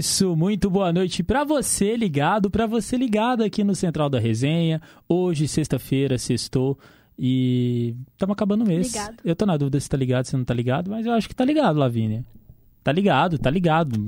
isso, muito boa noite para você ligado, para você ligado aqui no Central da Resenha. Hoje, sexta-feira, sextou e estamos acabando o mês. Ligado. Eu tô na dúvida se tá ligado, se não tá ligado, mas eu acho que tá ligado, Lavínia. Tá ligado, tá ligado.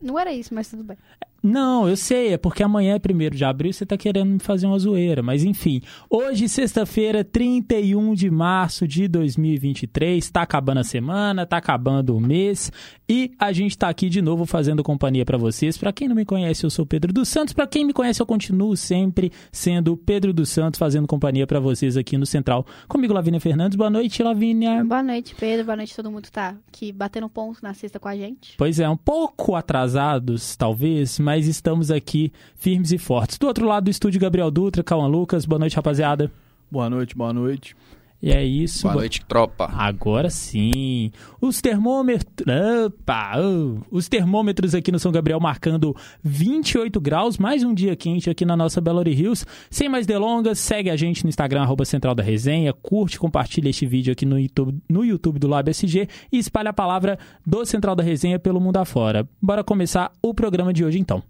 Não era isso, mas tudo bem. Não, eu sei, é porque amanhã é primeiro de abril você tá querendo me fazer uma zoeira, mas enfim. Hoje, sexta-feira, 31 de março de 2023, tá acabando a semana, tá acabando o mês e a gente tá aqui de novo fazendo companhia para vocês. Para quem não me conhece, eu sou Pedro dos Santos. Para quem me conhece, eu continuo sempre sendo Pedro dos Santos fazendo companhia para vocês aqui no Central. Comigo, Lavínia Fernandes. Boa noite, Lavínia. Boa noite, Pedro. Boa noite, todo mundo que tá aqui batendo ponto na sexta com a gente. Pois é, um pouco atrasados, talvez, mas estamos aqui firmes e fortes. Do outro lado do estúdio, Gabriel Dutra, Cauã Lucas. Boa noite, rapaziada. Boa noite, boa noite. E é isso. Boa noite, tropa. Agora sim. Os termômetros. Opa. Os termômetros aqui no São Gabriel marcando 28 graus. Mais um dia quente aqui na nossa Belo Hills. Sem mais delongas, segue a gente no Instagram, arroba Central da Resenha. Curte, compartilha este vídeo aqui no YouTube, no YouTube do Lab SG e espalha a palavra do Central da Resenha pelo mundo afora. Bora começar o programa de hoje então.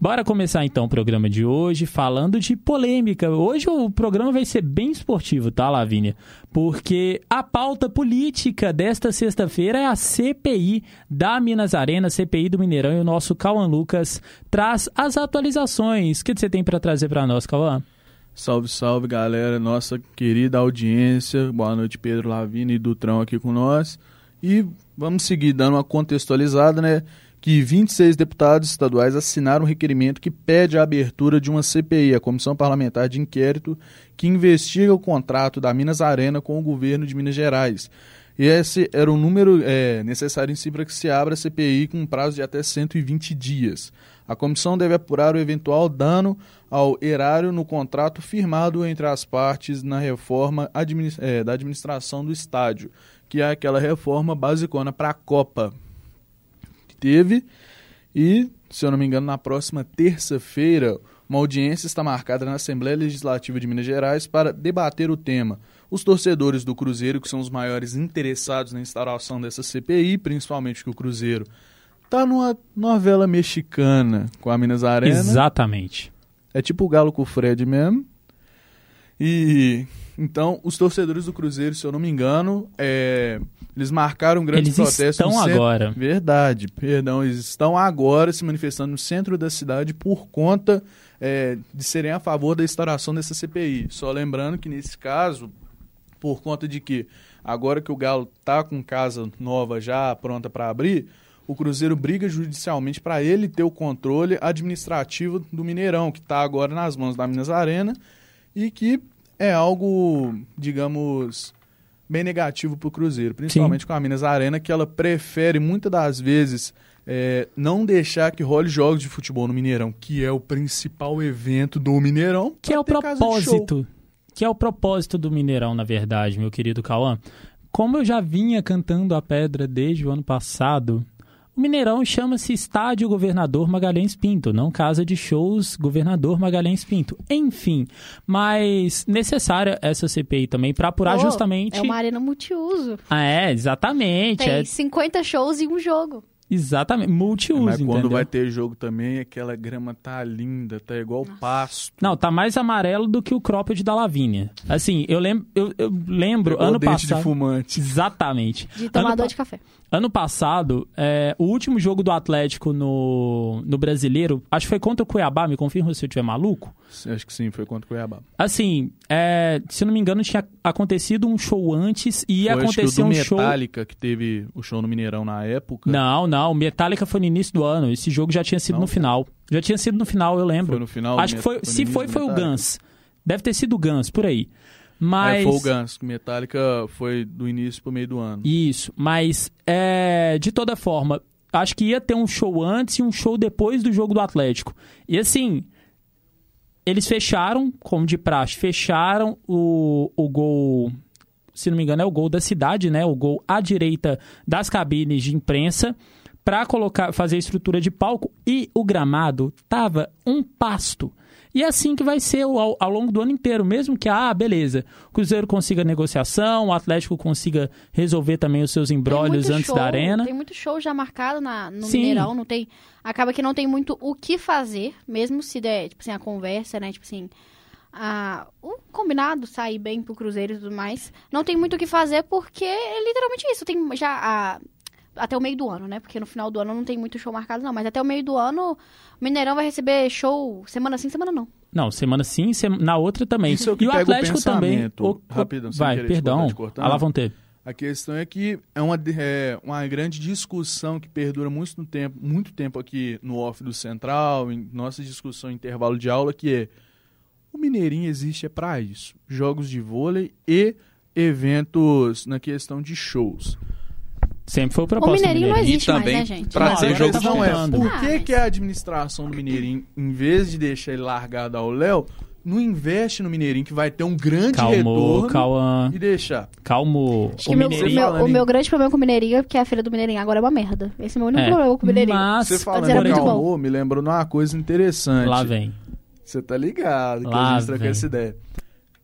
Bora começar então o programa de hoje falando de polêmica. Hoje o programa vai ser bem esportivo, tá, Lavínia? Porque a pauta política desta sexta-feira é a CPI da Minas Arena, CPI do Mineirão, e o nosso Cauã Lucas traz as atualizações. O que você tem para trazer para nós, Cauã? Salve, salve, galera, nossa querida audiência. Boa noite, Pedro Lavínia e Dutrão aqui com nós. E vamos seguir dando uma contextualizada, né? Que 26 deputados estaduais assinaram um requerimento que pede a abertura de uma CPI, a Comissão Parlamentar de Inquérito, que investiga o contrato da Minas Arena com o governo de Minas Gerais. E esse era o número é, necessário em si para que se abra a CPI com um prazo de até 120 dias. A comissão deve apurar o eventual dano ao erário no contrato firmado entre as partes na reforma administ é, da administração do estádio, que é aquela reforma basicona para a Copa, teve. E, se eu não me engano, na próxima terça-feira, uma audiência está marcada na Assembleia Legislativa de Minas Gerais para debater o tema. Os torcedores do Cruzeiro, que são os maiores interessados na instauração dessa CPI, principalmente que o Cruzeiro está numa novela mexicana com a Minas Arena. Exatamente. É tipo o Galo com o Fred mesmo. E então, os torcedores do Cruzeiro, se eu não me engano, é, eles marcaram um grande eles protesto. Estão centro... agora. Verdade, perdão. Eles estão agora se manifestando no centro da cidade por conta é, de serem a favor da instauração dessa CPI. Só lembrando que, nesse caso, por conta de que agora que o Galo está com casa nova já pronta para abrir, o Cruzeiro briga judicialmente para ele ter o controle administrativo do Mineirão, que está agora nas mãos da Minas Arena e que é algo, digamos, bem negativo para o Cruzeiro, principalmente Sim. com a Minas Arena, que ela prefere muitas das vezes é, não deixar que role jogos de futebol no Mineirão, que é o principal evento do Mineirão. Que é o propósito. Que é o propósito do Mineirão, na verdade, meu querido Cauã. Como eu já vinha cantando a pedra desde o ano passado, Mineirão chama-se Estádio Governador Magalhães Pinto, não Casa de Shows Governador Magalhães Pinto. Enfim, mas necessária essa CPI também para apurar oh, justamente. É uma arena multiuso. Ah, é, exatamente. Tem é... 50 shows e um jogo. Exatamente, multiuso, Mas quando entendeu? vai ter jogo também, aquela grama tá linda, tá igual Nossa. pasto. Não, tá mais amarelo do que o cropped da Lavínia. Assim, eu lembro, eu, eu lembro igual ano passado. de fumante. Exatamente. De tomador ano, de café. Ano passado, é, o último jogo do Atlético no, no Brasileiro, acho que foi contra o Cuiabá, me confirma se eu estiver maluco. Acho que sim, foi contra o Cuiabá. Assim, é, se eu não me engano, tinha acontecido um show antes e ia foi, acontecer acho que o do um Metallica, show. que teve o show no Mineirão na época. Não, não, o Metallica foi no início do ano. Esse jogo já tinha sido Não, no final. Já tinha sido no final, eu lembro. Foi no final. Acho que foi, foi se foi, foi o. Guns. Deve ter sido o Guns, por aí. Mas... É, foi o Guns. Metallica foi do início pro meio do ano. Isso, mas é, de toda forma, acho que ia ter um show antes e um show depois do jogo do Atlético. E assim, eles fecharam, como de praxe, fecharam o, o gol, se não me engano, é o gol da cidade, né? O gol à direita das cabines de imprensa para colocar, fazer a estrutura de palco e o gramado tava um pasto. E é assim que vai ser ao, ao longo do ano inteiro, mesmo que, ah, beleza, o Cruzeiro consiga negociação, o Atlético consiga resolver também os seus embrólios antes show, da arena. Tem muito show já marcado na, no Sim. Mineirão, não tem. Acaba que não tem muito o que fazer, mesmo se der, tipo assim, a conversa, né? Tipo assim, a, o combinado sair bem pro Cruzeiro e tudo mais. Não tem muito o que fazer porque é literalmente isso. Tem já a- até o meio do ano, né? Porque no final do ano não tem muito show marcado, não. Mas até o meio do ano, o Mineirão vai receber show semana sim, semana não. Não, semana sim, sema- na outra também. Isso é o que e o pega o Atlético também. pensamento. o- o- Rapidão, vai, te perdão. cortar, te cortando. A lá vão ter. A questão é que é uma, é uma grande discussão que perdura muito, no tempo, muito tempo aqui no off do Central, em nossa discussão em intervalo de aula, que é o Mineirinho existe é para isso. Jogos de vôlei e eventos na questão de shows. Sempre foi o O propósito. do Mineirinho não Mineirinho. existe E mais, também né, gente? pra Não, ser jogo tá de questão é, por que, que a administração do Mineirinho, em vez de deixar ele largado ao Léo, não investe no Mineirinho, que vai ter um grande Calmou, retorno, Cauã. e deixar? Calmo. O que meu, o, meu, o grande problema com o Mineirinho é porque a feira do Mineirinho agora é uma merda. Esse é o meu único É, problema com o Mineirinho. Mas, Você falando dizer, era muito bom. calmou, me lembrou de uma coisa interessante. lá vem. Você tá ligado que Lá a gente trocou essa ideia.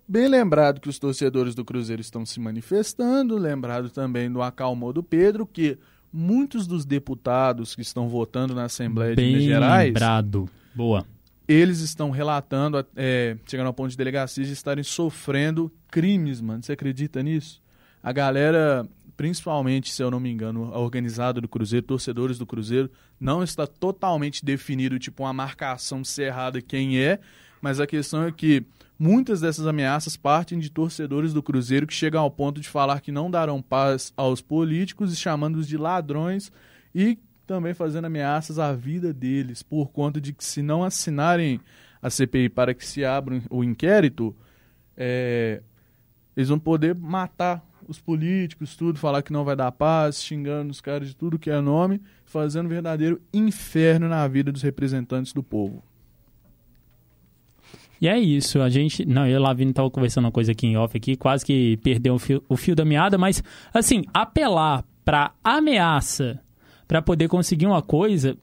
Bem lembrado que os torcedores do Cruzeiro estão se manifestando, lembrado também do acalmou do Pedro, que muitos dos deputados que estão votando na Assembleia de Minas Bem Gerais, lembrado. Boa. eles estão relatando, é, chegando ao ponto de delegacias, de estarem sofrendo crimes, mano. Você acredita nisso? A galera, principalmente, se eu não me engano, a organizada do Cruzeiro, torcedores do Cruzeiro, não está totalmente definido, tipo, uma marcação cerrada quem é, mas a questão é que muitas dessas ameaças partem de torcedores do Cruzeiro que chegam ao ponto de falar que não darão paz aos políticos e chamando-os de ladrões e também fazendo ameaças à vida deles por conta de que se não assinarem a CPI para que se abra o inquérito, é, eles vão poder matar os políticos, tudo, falar que não vai dar paz, xingando os caras de tudo que é nome, fazendo um verdadeiro inferno na vida dos representantes do povo. E é isso, a gente. Não, eu e o Lavino tava conversando uma coisa aqui em off aqui, quase que perdeu o fio, o fio da meada, mas assim, apelar pra ameaça pra poder conseguir uma coisa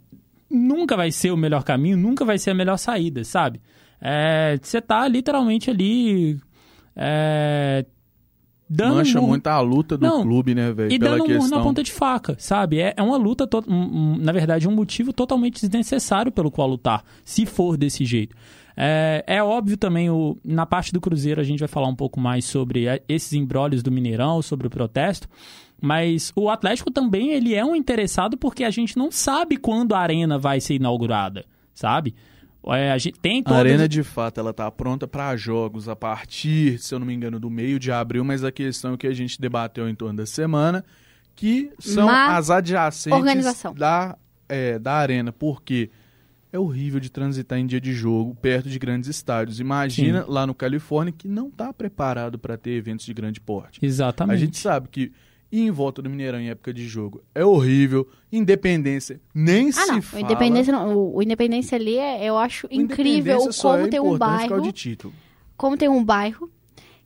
nunca vai ser o melhor caminho, nunca vai ser a melhor saída, sabe? É, Você tá literalmente ali. É, dando Mancha murro- muito a luta do Não, clube, né, velho? e Pela dando um questão. na ponta de faca, sabe? É, é uma luta, to- um- um- na verdade, um motivo totalmente desnecessário pelo qual lutar, se for desse jeito. É, é óbvio também, o, na parte do Cruzeiro a gente vai falar um pouco mais sobre é, esses embrólios do Mineirão, sobre o protesto, mas o Atlético também ele é um interessado porque a gente não sabe quando a arena vai ser inaugurada, sabe? É, a gente tem A todas... arena, de fato, ela tá pronta para jogos a partir, se eu não me engano, do meio de abril, mas a questão que a gente debateu em torno da semana, que são Má as adjacentes da, é, da arena, porque é horrível de transitar em dia de jogo perto de grandes estádios. Imagina lá no Califórnia que não tá preparado para ter eventos de grande porte. Exatamente. A gente sabe que ir em volta do Mineirão em época de jogo é horrível. Independência nem Ah, se não. O fala. Independência, não. O, Independência ali, é, eu acho O incrível como é tem um bairro. de título. Como tem um bairro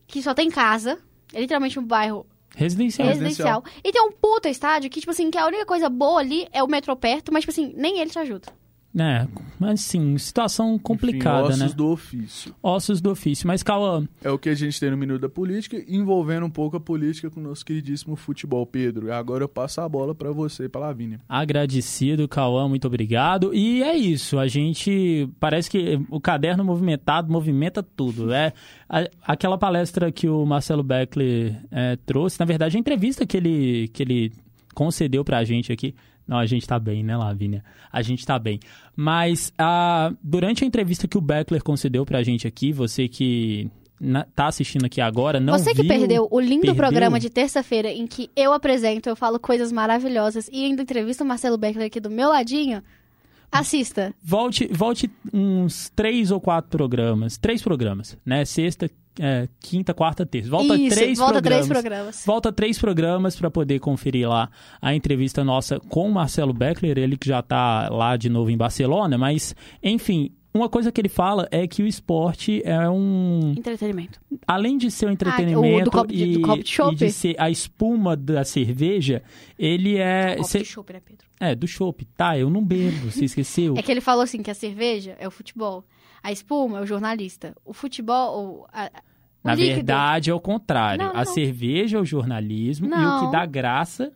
que só tem casa. É literalmente um bairro Residencial. Residencial. residencial. E tem um puta estádio que, tipo assim, que a única coisa boa ali é o metrô perto, mas, tipo assim, nem ele te ajuda. É, mas sim, situação complicada, Enfim, né? ossos do ofício. Ossos do ofício. Mas, Cauã, É o que a gente tem no Minuto da Política, envolvendo um pouco a política com o nosso queridíssimo futebol, Pedro. Agora eu passo a bola para você, para Lavínia. agradecido, Cauã, muito obrigado. E é isso, a gente. Parece que o caderno movimentado movimenta tudo. É a- aquela palestra que o Marcelo Beckler é, trouxe, na verdade, a entrevista que ele, que ele concedeu pra gente aqui. Não, a gente tá bem, né, Lavínia? A gente tá bem. Mas ah, durante a entrevista que o Beckler concedeu pra gente aqui, você que na- tá assistindo aqui agora, não Você que viu, perdeu o lindo perdeu. programa de terça-feira em que eu apresento, eu falo coisas maravilhosas e ainda entrevisto o Marcelo Beckler aqui do meu ladinho, assista. Volte, volte uns três ou quatro programas. Três programas, né? Sexta, é, quinta, quarta, terça. Volta Isso, três volta programas. três programas. Volta três programas para poder conferir lá a entrevista nossa com o Marcelo Beckler, ele que já tá lá de novo em Barcelona, mas enfim, uma coisa que ele fala é que o esporte é um. Entretenimento. Além de ser um entretenimento Ah, do copo de- e, do copo de e de ser a espuma da cerveja, ele é. Copo cê- de chopp, né, Pedro? é, do chopp. Tá, eu não bebo, você esqueceu? É que ele falou assim que a cerveja é o futebol, a espuma é o jornalista, o futebol, a- o Na líquido- verdade, é o contrário. Não, não, a não. cerveja é o jornalismo e o Não. que dá graça.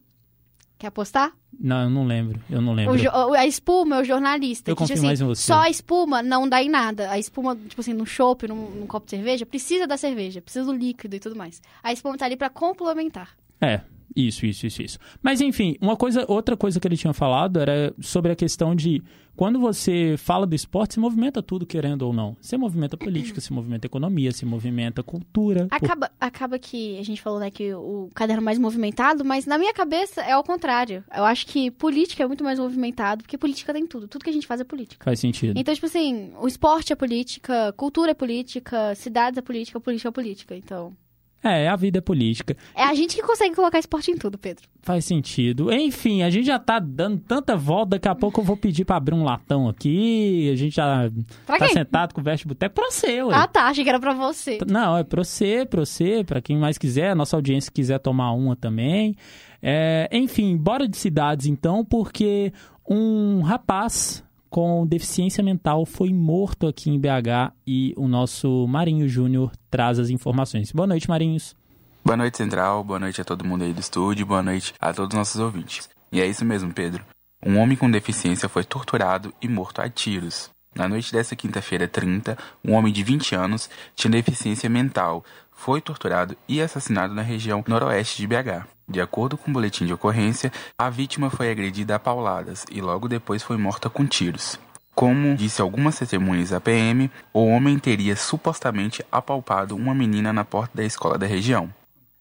Quer apostar? Não, eu não lembro. Eu não lembro. Jo- a espuma é o jornalista. Eu que, tipo confio assim, mais em você. Só a espuma não dá em nada. A espuma, tipo assim, num chopp, num, num copo de cerveja, precisa da cerveja, precisa do líquido e tudo mais. A espuma tá ali pra complementar. É, isso, isso, isso, isso. Mas enfim, uma coisa, outra coisa que ele tinha falado era sobre a questão de quando você fala do esporte, você movimenta tudo, querendo ou não. Você movimenta política, você movimenta economia, você movimenta cultura. Por- Acaba, acaba que a gente falou, né, que o caderno mais movimentado, mas na minha cabeça é ao contrário. Eu acho que política é muito mais movimentado, porque política tem tudo. Tudo que a gente faz é política. Faz sentido. Então, tipo assim, o esporte é política, cultura é política, cidades é política, política é política. Então, É, a vida é política. é a gente que consegue colocar esporte em tudo, Pedro. Faz sentido. Enfim, a gente já tá dando tanta volta, daqui a pouco eu vou pedir pra abrir um latão aqui. A gente já Pra tá quem? sentado com o Veste Boteco pra você, ué. Ah, tá. Achei que era pra você. Não, é pra você, pra você, pra quem mais quiser, a nossa audiência quiser tomar uma também. É, enfim, bora de cidades então, porque um rapaz com deficiência mental foi morto aqui em BH e o nosso Marinho Júnior traz as informações. Boa noite, Marinhos. Boa noite, Central. Boa noite a todo mundo aí do estúdio. Boa noite a todos os nossos ouvintes. E é isso mesmo, Pedro. Um homem com deficiência foi torturado e morto a tiros. Na noite dessa quinta-feira 30, um homem de 20 anos tinha deficiência mental. Foi torturado e assassinado na região noroeste de BH. De acordo com o boletim de ocorrência, a vítima foi agredida a pauladas e logo depois foi morta com tiros. Como disse algumas testemunhas da PM, o homem teria supostamente apalpado uma menina na porta da escola da região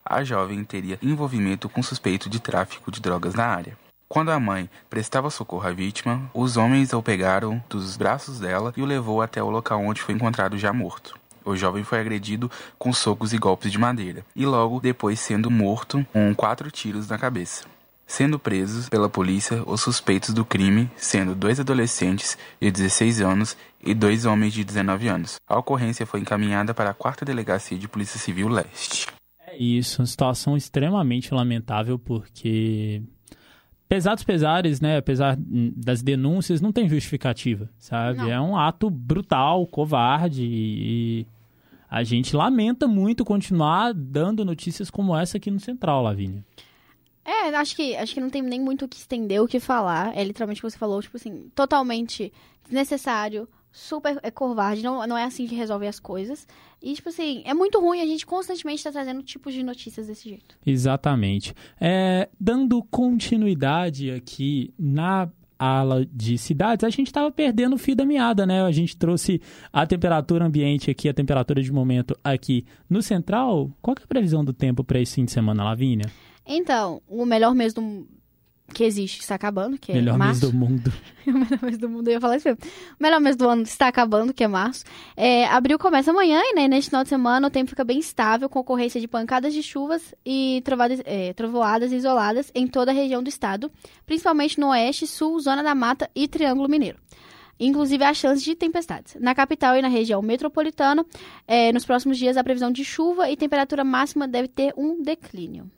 a jovem teria envolvimento com suspeito de tráfico de drogas na área. Quando a mãe prestava socorro à vítima, os homens o pegaram dos braços dela e o levou até o local onde foi encontrado já morto. O jovem foi agredido com socos e golpes de madeira, e logo depois sendo morto com quatro tiros na cabeça. Sendo presos pela polícia os suspeitos do crime, sendo dois adolescentes de 16 anos e dois homens de 19 anos. A ocorrência foi encaminhada para a quarta delegacia de Polícia Civil Leste. É isso, uma situação extremamente lamentável, porque apesar dos pesares, né, apesar das denúncias, não tem justificativa, sabe? Não. É um ato brutal, covarde e a gente lamenta muito continuar dando notícias como essa aqui no Central, Lavínia. É, acho que, acho que não tem nem muito o que estender, o que falar. É literalmente o que você falou, tipo assim, totalmente desnecessário, super é, covarde, não, não é assim que resolve as coisas. E, tipo assim, é muito ruim a gente constantemente estar trazendo tipos de notícias desse jeito. Exatamente. É, dando continuidade aqui na ala de cidades, a gente estava perdendo o fio da meada, né? A gente trouxe a temperatura ambiente aqui, a temperatura de momento aqui no Central. Qual é a previsão do tempo para esse fim de semana, Lavínia? Então, o melhor mês do que existe está acabando, que é Melhor mês março. do mundo. o melhor mês do mundo, eu ia falar isso mesmo. O melhor mês do ano está acabando, que é março. É, abril começa amanhã e né, neste final de semana o tempo fica bem estável, com ocorrência de pancadas de chuvas e trovadas, é, trovoadas isoladas em toda a região do estado, principalmente no oeste, sul, zona da mata e Triângulo Mineiro. Inclusive há chance de tempestades. Na capital e na região metropolitana, é, nos próximos dias a previsão de chuva e temperatura máxima deve ter um declínio.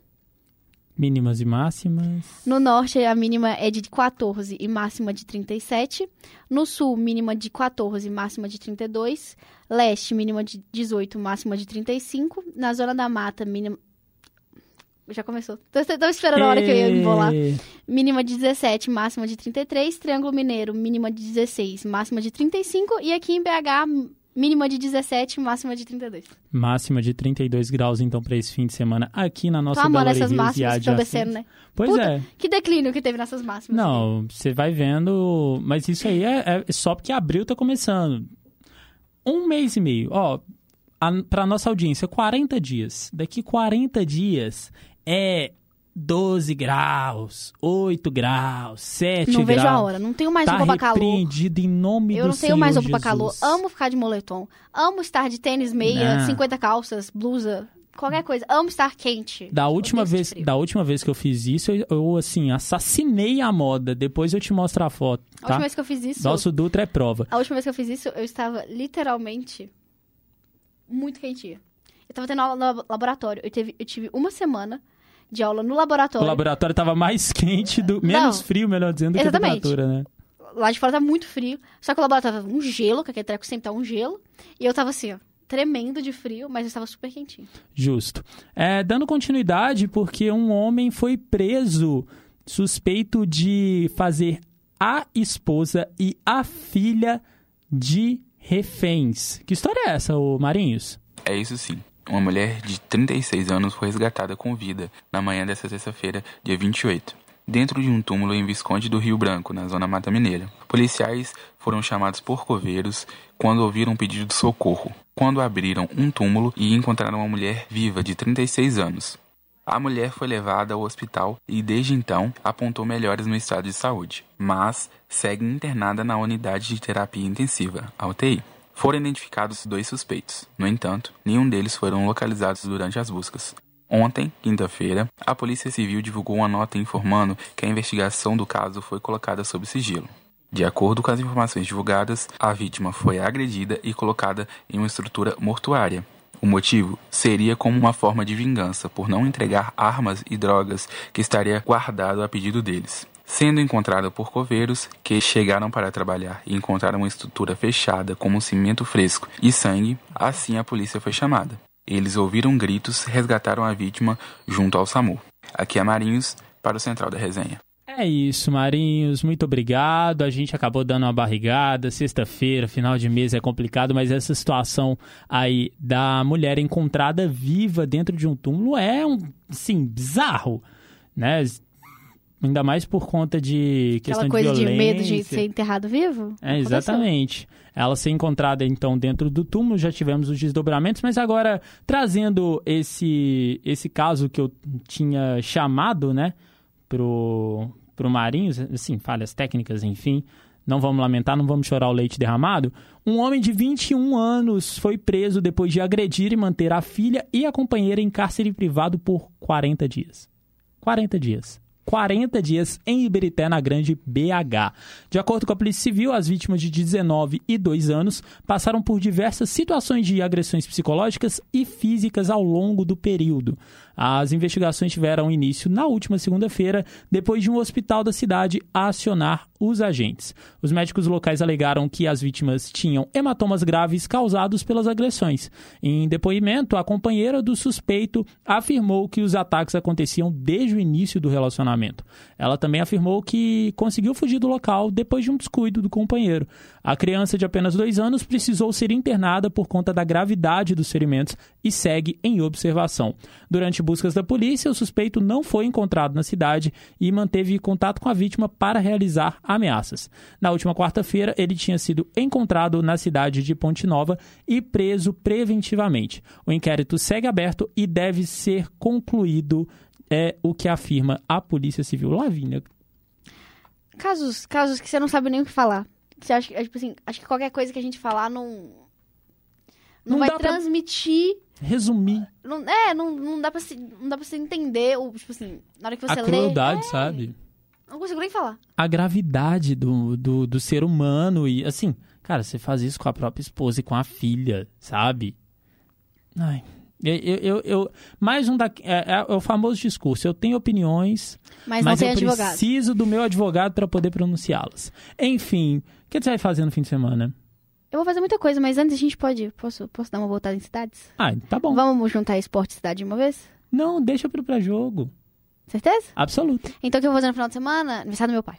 Mínimas e máximas. No norte, a mínima é de 14 e máxima de 37. No sul, mínima de 14 e máxima de 32. Leste, mínima de 18, máxima de 35. Na zona da mata, mínima. Já começou. Tô, tô esperando a hora que eu ia embolar. Mínima de 17, máxima de 33. Triângulo Mineiro, mínima de 16, máxima de 35. E aqui em BH, mínima de 17, máxima de 32. Máxima de 32 graus, então, para esse fim de semana aqui na nossa amando Belo essas máximas que estão descendo, né? Pois Puta, é. Que declínio que teve nessas máximas. Não, você vai vendo. Mas isso aí é, é só porque abril tá começando. Um mês e meio. Ó, a, pra nossa audiência, 40 dias. Daqui 40 dias é 12 graus, 8 graus, 7 Não graus. vejo a hora. Não tenho mais tá roupa pra calor. repreendido em nome Eu do não tenho Senhor mais roupa pra Jesus. calor. Amo ficar de moletom. Amo estar de tênis, meia, Não. 50 calças, blusa, qualquer coisa. Amo estar quente. Da última, vez, da última vez que eu fiz isso, eu, eu, assim, assassinei a moda. Depois eu te mostro a foto, A tá? última vez que eu fiz isso. Nosso Dutra é prova. A última vez que eu fiz isso, eu estava literalmente muito quentinha. Eu tava tendo aula no laboratório. Eu, teve, eu tive uma semana de aula no O laboratório. laboratório tava mais quente, do, menos Não. frio, melhor dizendo, do que a Exatamente. temperatura, né? Lá de fora tava muito frio. Só que o laboratório tava um gelo, que aquele treco sempre tá um gelo. E eu tava assim, ó, tremendo de frio, mas eu estava super quentinho. Justo. É, dando continuidade, porque um homem foi preso suspeito de fazer a esposa e a filha de reféns. Que história é essa, ô Marinhos? É isso sim. Uma mulher de 36 anos foi resgatada com vida na manhã desta terça-feira, dia 28, dentro de um túmulo em Visconde do Rio Branco, na zona Mata Mineira. Policiais foram chamados por coveiros quando ouviram um pedido de socorro, quando abriram um túmulo e encontraram uma mulher viva de 36 anos. A mulher foi levada ao hospital e desde então apontou melhores no estado de saúde, mas segue internada na unidade de terapia intensiva, a UTI. Foram identificados dois suspeitos. No entanto, nenhum deles foram localizados durante as buscas. Ontem, quinta-feira, a Polícia Civil divulgou uma nota informando que a investigação do caso foi colocada sob sigilo. De acordo com as informações divulgadas, a vítima foi agredida e colocada em uma estrutura mortuária. O motivo seria como uma forma de vingança por não entregar armas e drogas que estaria guardado a pedido deles. Sendo encontrada por coveiros que chegaram para trabalhar e encontraram uma estrutura fechada com um cimento fresco e sangue, assim a polícia foi chamada. Eles ouviram gritos resgataram a vítima junto ao SAMU. Aqui é Marinhos para o Central da Resenha. É isso, Marinhos. Muito obrigado. A gente acabou dando uma barrigada. Sexta-feira, final de mês é complicado, mas essa situação aí da mulher encontrada viva dentro de um túmulo é um, assim, bizarro, né? Ainda mais por conta de questão Aquela coisa de de, medo de ser enterrado vivo. É, Aconteceu. exatamente. Ela ser encontrada, então, dentro do túmulo, já tivemos os desdobramentos, mas agora, trazendo esse, esse caso que eu tinha chamado, né, pro, pro Marinhos, assim, falhas técnicas, enfim, não vamos lamentar, não vamos chorar o leite derramado. Um homem de 21 anos foi preso depois de agredir e manter a filha e a companheira em cárcere privado por 40 dias. 40 dias. 40 dias em Iberité, na Grande BH. De acordo com a Polícia Civil, as vítimas de 19 e 2 anos passaram por diversas situações de agressões psicológicas e físicas ao longo do período. As investigações tiveram início na última segunda-feira, depois de um hospital da cidade acionar os agentes. Os médicos locais alegaram que as vítimas tinham hematomas graves causados pelas agressões. Em depoimento, a companheira do suspeito afirmou que os ataques aconteciam desde o início do relacionamento. Ela também afirmou que conseguiu fugir do local depois de um descuido do companheiro. A criança de apenas dois anos precisou ser internada por conta da gravidade dos ferimentos e segue em observação. Durante buscas da polícia, o suspeito não foi encontrado na cidade e manteve contato com a vítima para realizar ameaças. Na última quarta-feira, ele tinha sido encontrado na cidade de Ponte Nova e preso preventivamente. O inquérito segue aberto e deve ser concluído, é o que afirma a Polícia Civil. Lavínia, Casos, casos que você não sabe nem o que falar. Você acha, que- tipo assim, acho que qualquer coisa que a gente falar não. Não, Não vai pra- transmitir. resumir Não, é, não, não, dá pra se, não dá pra você entender. Ou, tipo assim, na hora que você a lê. crueldade, é, sabe? Não consigo nem falar. a gravidade do, do, do ser humano e assim, cara, você faz isso com a própria esposa e com a filha, sabe? Ai, eu, eu, eu, mais um da, é, é o famoso discurso. Eu tenho opiniões, Mas, mas, eu advogado. preciso do meu advogado para poder pronunciá-las. Enfim, o que você vai fazer no fim de semana? Eu vou fazer muita coisa, mas antes a gente pode. Posso, posso dar uma voltada em cidades? Ah, tá bom. Vamos juntar esporte e cidade de uma vez? Não, deixa pro pré-jogo. Certeza? Absoluto. Então o que eu vou fazer no final de semana? Aniversário do meu pai.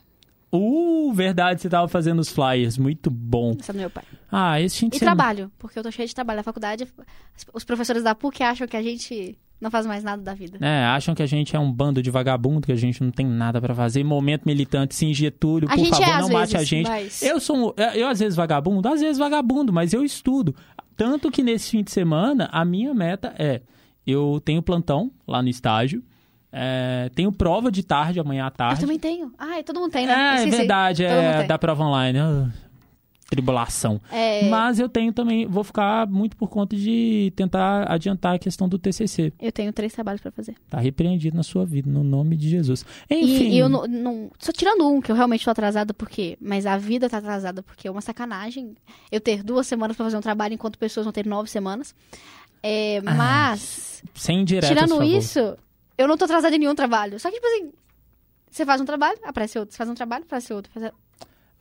Uh, verdade, você tava fazendo os flyers. Muito bom. Aniversário do meu pai. Ah, esse de E trabalho, porque eu tô cheia de trabalho na faculdade. Os professores da PUC acham que a gente não faz mais nada da vida. É, acham que a gente é um bando de vagabundo, que a gente não tem nada pra fazer. Momento militante, sim, Getúlio, A por gente favor, é, não mate vezes, a gente. mas- Eu sou, um- eu às vezes vagabundo, às vezes vagabundo, mas eu estudo. Tanto que nesse fim de semana, a minha meta é, eu tenho plantão lá no estágio, é, tenho prova de tarde, amanhã à Eu tarde. também tenho. Ai, todo mundo tem, né? Eu É, é verdade, é da prova online. Ah, tribulação. É, Mas eu tenho também, vou ficar muito por conta de tentar adiantar a questão do TCC. Eu tenho três trabalhos pra fazer. Tá repreendido na sua vida, no nome de Jesus. Enfim, E, e eu não, não. Só tirando um, que eu realmente tô atrasada porque. Mas a vida tá atrasada porque é uma sacanagem eu ter duas semanas pra fazer um trabalho enquanto pessoas vão ter nove semanas. É, mas. sem direto, tirando isso, eu não tô atrasada em nenhum trabalho. Só que, tipo assim. Você faz um trabalho, aparece outro. Você faz um trabalho, aparece outro. Faz-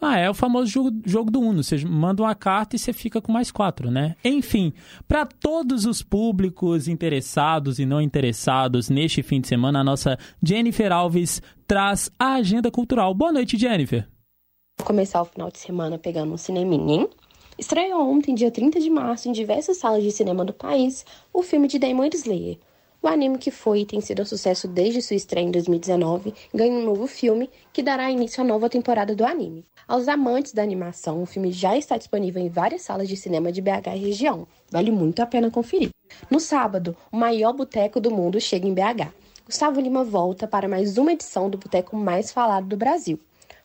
Ah, é o famoso jogo, jogo do Uno. Você manda uma carta e você fica com mais quatro, né? Enfim, para todos os públicos interessados e não interessados neste fim de semana, a nossa Jennifer Alves traz a agenda cultural. Boa noite, Jennifer. Vou começar o final de semana pegando um cineminha, hein? Estreou ontem, dia 30 de março, em diversas salas de cinema do país, o filme de Demon Slayer. O anime que foi e tem sido um sucesso desde sua estreia em 2019 ganha um novo filme que dará início à nova temporada do anime. Aos amantes da animação, o filme já está disponível em várias salas de cinema de BH e região. Vale muito a pena conferir. No sábado, o maior boteco do mundo chega em BH. Gustavo Lima volta para mais uma edição do boteco mais falado do Brasil.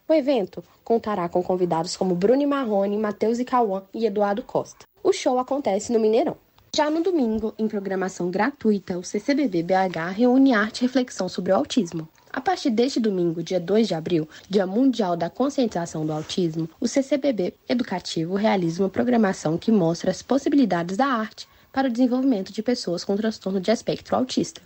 O evento contará com convidados como Bruno Marrone, Matheus e Cauã e Eduardo Costa. O show acontece no Mineirão. Já no domingo, em programação gratuita, o CCBB BH reúne arte e reflexão sobre o autismo. A partir deste domingo, dia 2 de abril, Dia Mundial da Conscientização do Autismo, o CCBB Educativo realiza uma programação que mostra as possibilidades da arte para o desenvolvimento de pessoas com transtorno de espectro autista.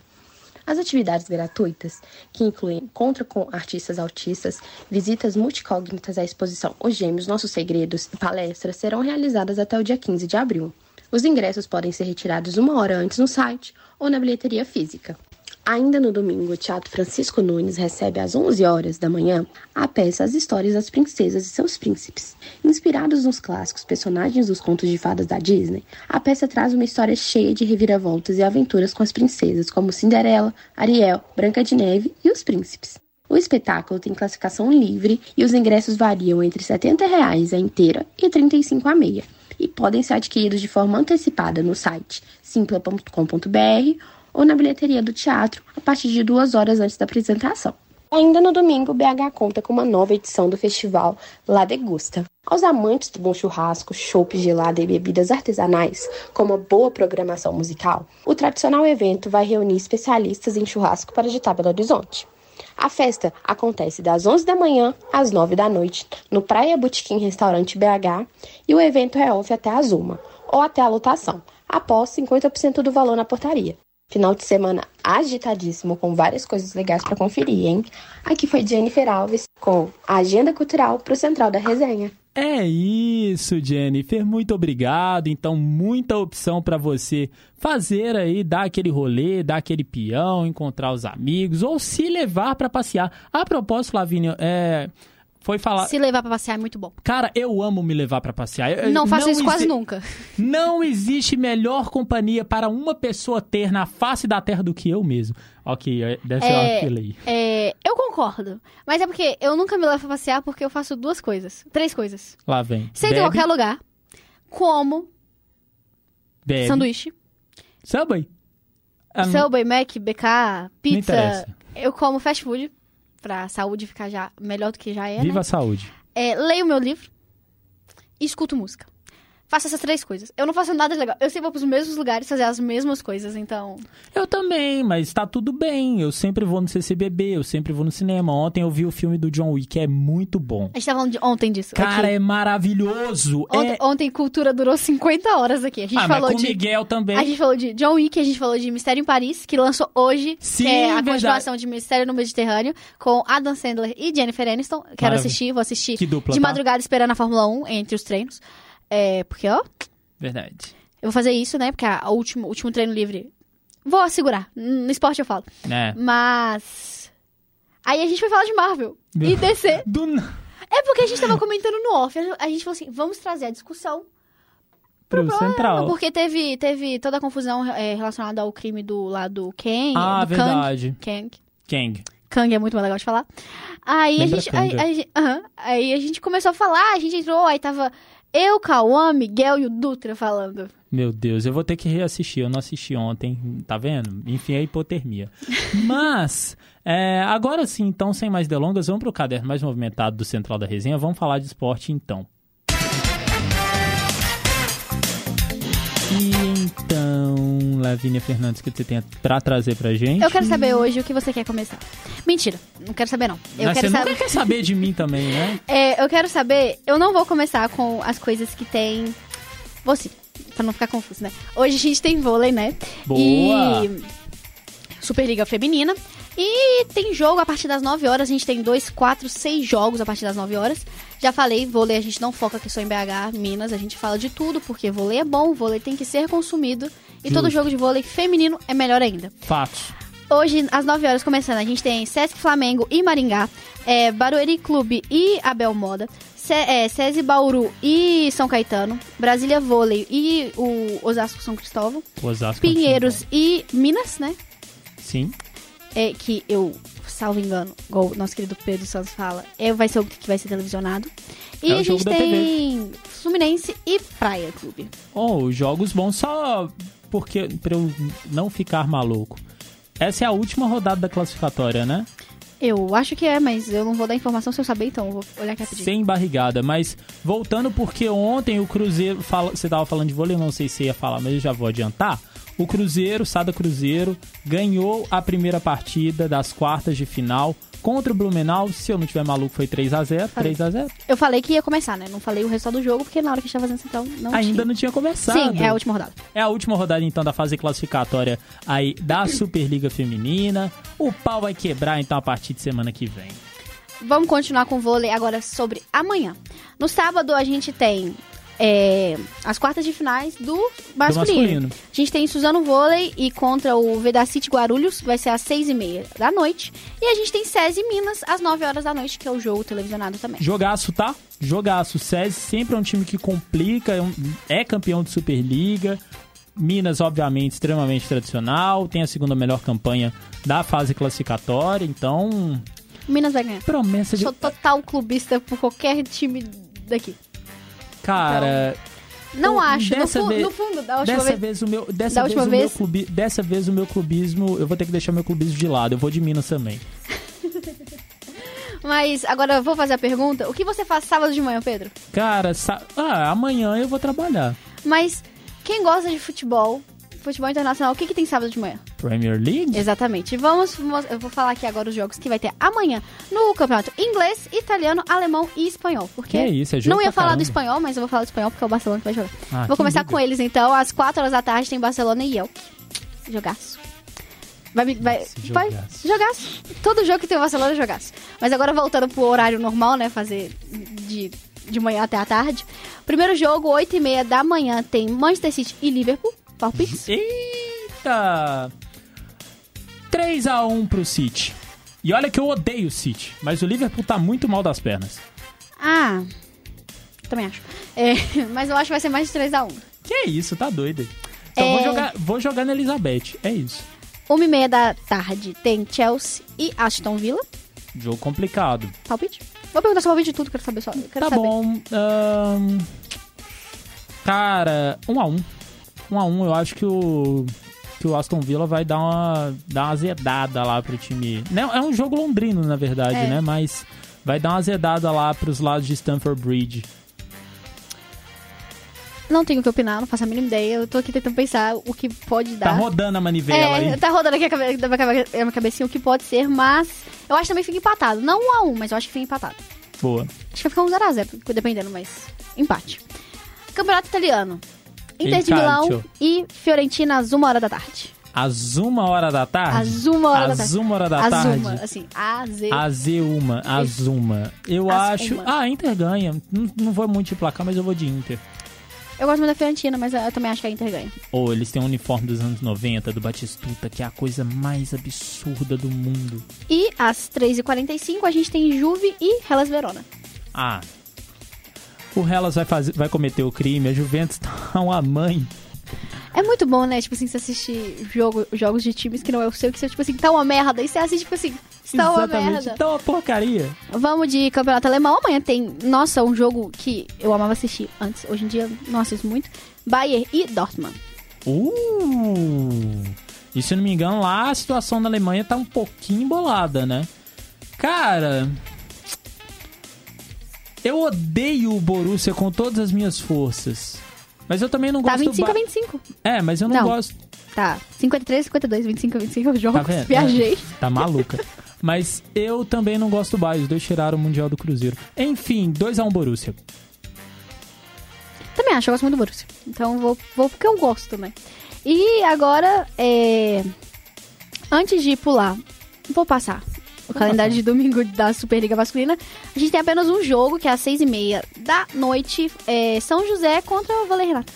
As atividades gratuitas, que incluem encontro com artistas autistas, visitas multicognitas à exposição Os Gêmeos Nossos Segredos e palestras, serão realizadas até o dia 15 de abril. Os ingressos podem ser retirados uma hora antes no site ou na bilheteria física. Ainda no domingo, o Teatro Francisco Nunes recebe às 11 horas da manhã a peça As Histórias das Princesas e Seus Príncipes. Inspirados nos clássicos personagens dos contos de fadas da Disney, a peça traz uma história cheia de reviravoltas e aventuras com as princesas como Cinderela, Ariel, Branca de Neve e os príncipes. O espetáculo tem classificação livre e os ingressos variam entre 70 reais a inteira e R$ 35 a meia e podem ser adquiridos de forma antecipada no site simpla.com.br ou na bilheteria do teatro a partir de duas horas antes da apresentação. Ainda no domingo, o BH conta com uma nova edição do festival La Degusta. Aos amantes do bom churrasco, chopp gelado e bebidas artesanais, com uma boa programação musical, o tradicional evento vai reunir especialistas em churrasco para agitar Belo Horizonte. A festa acontece das 11 da manhã às 9 da noite no Praia Botequim Restaurante BH e o evento é off até às 1 ou até a lotação, após 50% do valor na portaria. Final de semana agitadíssimo com várias coisas legais para conferir, hein? Aqui foi Jennifer Alves com a Agenda Cultural para o Central da Resenha. É isso, Jennifer. Muito obrigado. Então, muita opção para você fazer aí, dar aquele rolê, dar aquele peão, encontrar os amigos ou se levar para passear. A propósito, Lavínia, é, foi falar. Se levar pra passear é muito bom. Cara, eu amo me levar para passear. Eu- Não faço isso quase nunca. Não existe melhor companhia para uma pessoa ter na face da terra do que eu mesmo. Ok, é- deve ser É, aquilo aí. É, eu concordo. Mas é porque eu nunca me levo pra passear porque eu faço duas coisas. Três coisas. Lá vem. Sento em qualquer lugar. Como bebe. sanduíche. Subway. Ah, não- Subway, Mac, BK, pizza. interessa. Eu como fast food. Pra saúde ficar já melhor do que já é, Viva né? a saúde. É, leio meu livro e escuto música. Faço essas três coisas. Eu não faço nada de legal. Eu sempre vou pros mesmos lugares fazer as mesmas coisas, então. Eu também, mas tá tudo bem. Eu sempre vou no CCBB, eu sempre vou no cinema. Ontem eu vi o filme do John Wick, é muito bom. A gente tava falando de ontem disso. Cara, aqui. é maravilhoso. Ontem, é... ontem cultura durou 50 horas aqui. A gente Ah, falou mas com de. Miguel também. A gente falou de John Wick, a gente falou de Mistério em Paris, que lançou hoje, Sim, que é a verdade. continuação de Mistério no Mediterrâneo, com Adam Sandler e Jennifer Aniston. Quero Maravilha. assistir, vou assistir Que dupla, de tá? madrugada esperando a Fórmula 1 entre os treinos. É, porque, ó, Verdade. eu vou fazer isso, né? Porque a, a último, último treino livre. Vou assegurar. No esporte eu falo. É. Mas. Aí a gente foi falar de Marvel e DC. Do... É porque a gente tava comentando no off. A gente falou assim: vamos trazer a discussão Pro Central. Porque teve, teve toda a confusão é, relacionada ao crime do lado Kang. Ah, do verdade. Kang. Kang. Kang é muito mais legal de falar. Aí a, Lembra gente, aí, a gente- aham. aí a gente começou a falar, a gente entrou, aí tava eu, Cauã, Miguel e o Dutra falando. Meu Deus, eu vou ter que reassistir. Eu não assisti ontem, tá vendo? Enfim, é hipotermia. Mas, é, agora sim, então, sem mais delongas, vamos pro caderno mais movimentado do Central da Resenha. Vamos falar de esporte, então. E então Lavínia Fernandes, que você tem pra trazer pra gente? Eu quero saber hoje o que você quer começar. Mentira, não quero saber não. Eu Mas quero você saber. quer saber de mim também, né? É, eu quero saber. Eu não vou começar com as coisas que tem. Vou sim, pra não ficar confuso, né? Hoje a gente tem vôlei, né? Boa! E. Superliga Feminina. E tem jogo a partir das 9 horas. A gente tem dois, quatro, seis jogos a partir das 9 horas. Já falei, vôlei a gente não foca aqui só em BH, Minas. A gente fala de tudo, porque vôlei é bom, vôlei tem que ser consumido. E Justo. todo jogo de vôlei feminino é melhor ainda. Fatos. Hoje, às 9 horas, começando, a gente tem Sesc Flamengo e Maringá, é, Barueri Clube e Abel Moda, Se, é, SESI Bauru e São Caetano, Brasília Vôlei e o Osasco São Cristóvão, Osasco Pinheiros e Minas, né? Sim. É, que eu, salvo engano, igual o nosso querido Pedro Santos fala, é, vai ser o que vai ser televisionado. E É a gente tem Fluminense e Praia Clube. Oh, jogos bons só porque pra eu não ficar maluco. Essa é a última rodada da classificatória, né? Eu acho que é, mas eu não vou dar informação se eu saber, então eu vou olhar aqui rapidinho. Sem barrigada, mas voltando porque ontem o Cruzeiro, fala, você tava falando de vôlei, eu não sei se você ia falar, mas eu já vou adiantar. O Cruzeiro, Sada Cruzeiro, ganhou a primeira partida das quartas de final contra o Blumenau. Se eu não tiver maluco, foi 3 a 0 Falei. 3 a 0 Eu falei que ia começar, né? Não falei o resultado do jogo, porque na hora que a gente tava fazendo central não Ainda tinha. não tinha começado. Sim, é a última rodada. É a última rodada, então, da fase classificatória aí da Superliga Feminina. O pau vai quebrar, então, a partir de semana que vem. Vamos continuar com o vôlei agora sobre amanhã. No sábado a gente tem é, as quartas de finais do masculino. masculino. A gente tem Suzano Vôlei e contra o Vedacity Guarulhos, vai ser às seis e meia da noite. E a gente tem SESI Minas às 9 horas da noite, que é o jogo televisionado também. Jogaço, tá? Jogaço. SESI sempre é um time que complica, é, um- é campeão de Superliga. Minas, obviamente, extremamente tradicional. Tem a segunda melhor campanha da fase classificatória. Então, Minas vai ganhar. promessa de. Sou total clubista por qualquer time daqui. Cara, Não Então, acho. No, dessa fu- vez- no fundo, da última dessa vez. vez o meu. Dessa vez o meu clubi, dessa vez o meu clubismo. Eu vou ter que deixar meu clubismo de lado. Eu vou de Minas também. Mas agora eu vou fazer a pergunta. O que você faz sábado de manhã, Pedro? Cara, ah, amanhã eu vou trabalhar. Mas quem gosta de futebol, futebol internacional, o que, que tem sábado de manhã? Premier League? Exatamente. Vamos, mos- eu vou falar aqui agora os jogos que vai ter amanhã no campeonato inglês, italiano, alemão e espanhol. Porque Que isso, é não ia falar do caramba. espanhol, mas eu vou falar do espanhol porque é o Barcelona que vai jogar. Ah, vou começar liga? com eles então. Às 4 horas da tarde tem Barcelona e Yelk. Jogaço. Vai, vai, Esse vai, jogaço. jogaço. Todo jogo que tem o Barcelona é jogaço. Mas agora voltando pro horário normal, né? Fazer de, de manhã até a tarde. Primeiro jogo, 8 e meia da manhã, tem Manchester City e Liverpool. Palpites? Eita! 3x1 pro City. E olha que eu odeio o City, mas o Liverpool tá muito mal das pernas. Ah, também acho. É, mas eu acho que vai ser mais de 3x1. Que é isso, tá doido. Então É. vou, jogar, vou jogar na Elizabeth, é isso. Uma e meia da tarde tem Chelsea e Aston Villa. Jogo complicado. Palpite? Vou perguntar seu palpite de tudo, quero saber só. Quero tá saber. bom. ahn, cara, 1x1. 1x1, eu acho que o. Que o Aston Villa vai dar uma, dar uma azedada lá pro time. Não, é um jogo londrino, na verdade, É. né? Mas vai dar uma azedada lá pros lados de Stamford Bridge. Não tenho o que opinar, não faço a mínima ideia. Eu tô aqui tentando pensar o que pode Tá dar. rodando a manivela é, aí. tá rodando aqui a cabe- a minha cabecinha o que pode ser, mas eu acho que também fica empatado. Não 1 a 1 mas eu acho que fica empatado. Boa. Acho que vai ficar um 0x0, dependendo, mas empate. Campeonato Italiano. Inter de Milão e Fiorentina às 1 hora da tarde. Às uma hora da tarde? Às 1 hora da Às tarde. uma hora da Às tarde? uma, assim, A, Z. Às uma, às uma. Eu Às acho. uma. Ah, Inter ganha. Não, não vou muito de placar, mas eu vou de Inter. Eu gosto muito da Fiorentina, mas eu também acho que a Inter ganha. Ou eles têm um uniforme dos anos 90, do Batistuta, que é a coisa mais absurda do mundo. E às 3h45 a gente tem Juve e Hellas Verona. Ah. O Hellas vai, fazer, vai cometer o crime, a Juventus tá uma mãe. É muito bom, né? Tipo assim, você assistir jogo, jogos de times que não é o seu, que você, tipo assim, tá uma merda. E você assiste, tipo assim, está uma Exatamente. merda. Tá uma porcaria. Vamos de campeonato alemão. Amanhã tem, nossa, um jogo que eu amava assistir antes. Hoje em dia não assisto muito. Bayern e Dortmund. Uh! E se eu não me engano, lá a situação na Alemanha tá um pouquinho embolada, né? Cara. Eu odeio o Borussia com todas as minhas forças. Mas eu também não Tá gosto... 25 a ba- 25. É, mas eu não, Não. gosto... Tá. 53, 52, 25 a 25 Tá jogos. vendo? Viajei. É, tá maluca. Mas eu também não gosto do Bayern. Os dois tiraram o Mundial do Cruzeiro. Enfim, 2x1 Borussia. Também acho, eu gosto muito do Borussia. Então vou, vou porque eu gosto, né? E agora, é... antes de pular, vou passar o calendário de domingo da Superliga Masculina. A gente tem apenas um jogo, que é às seis e meia da noite. É São José contra o Vale Renata.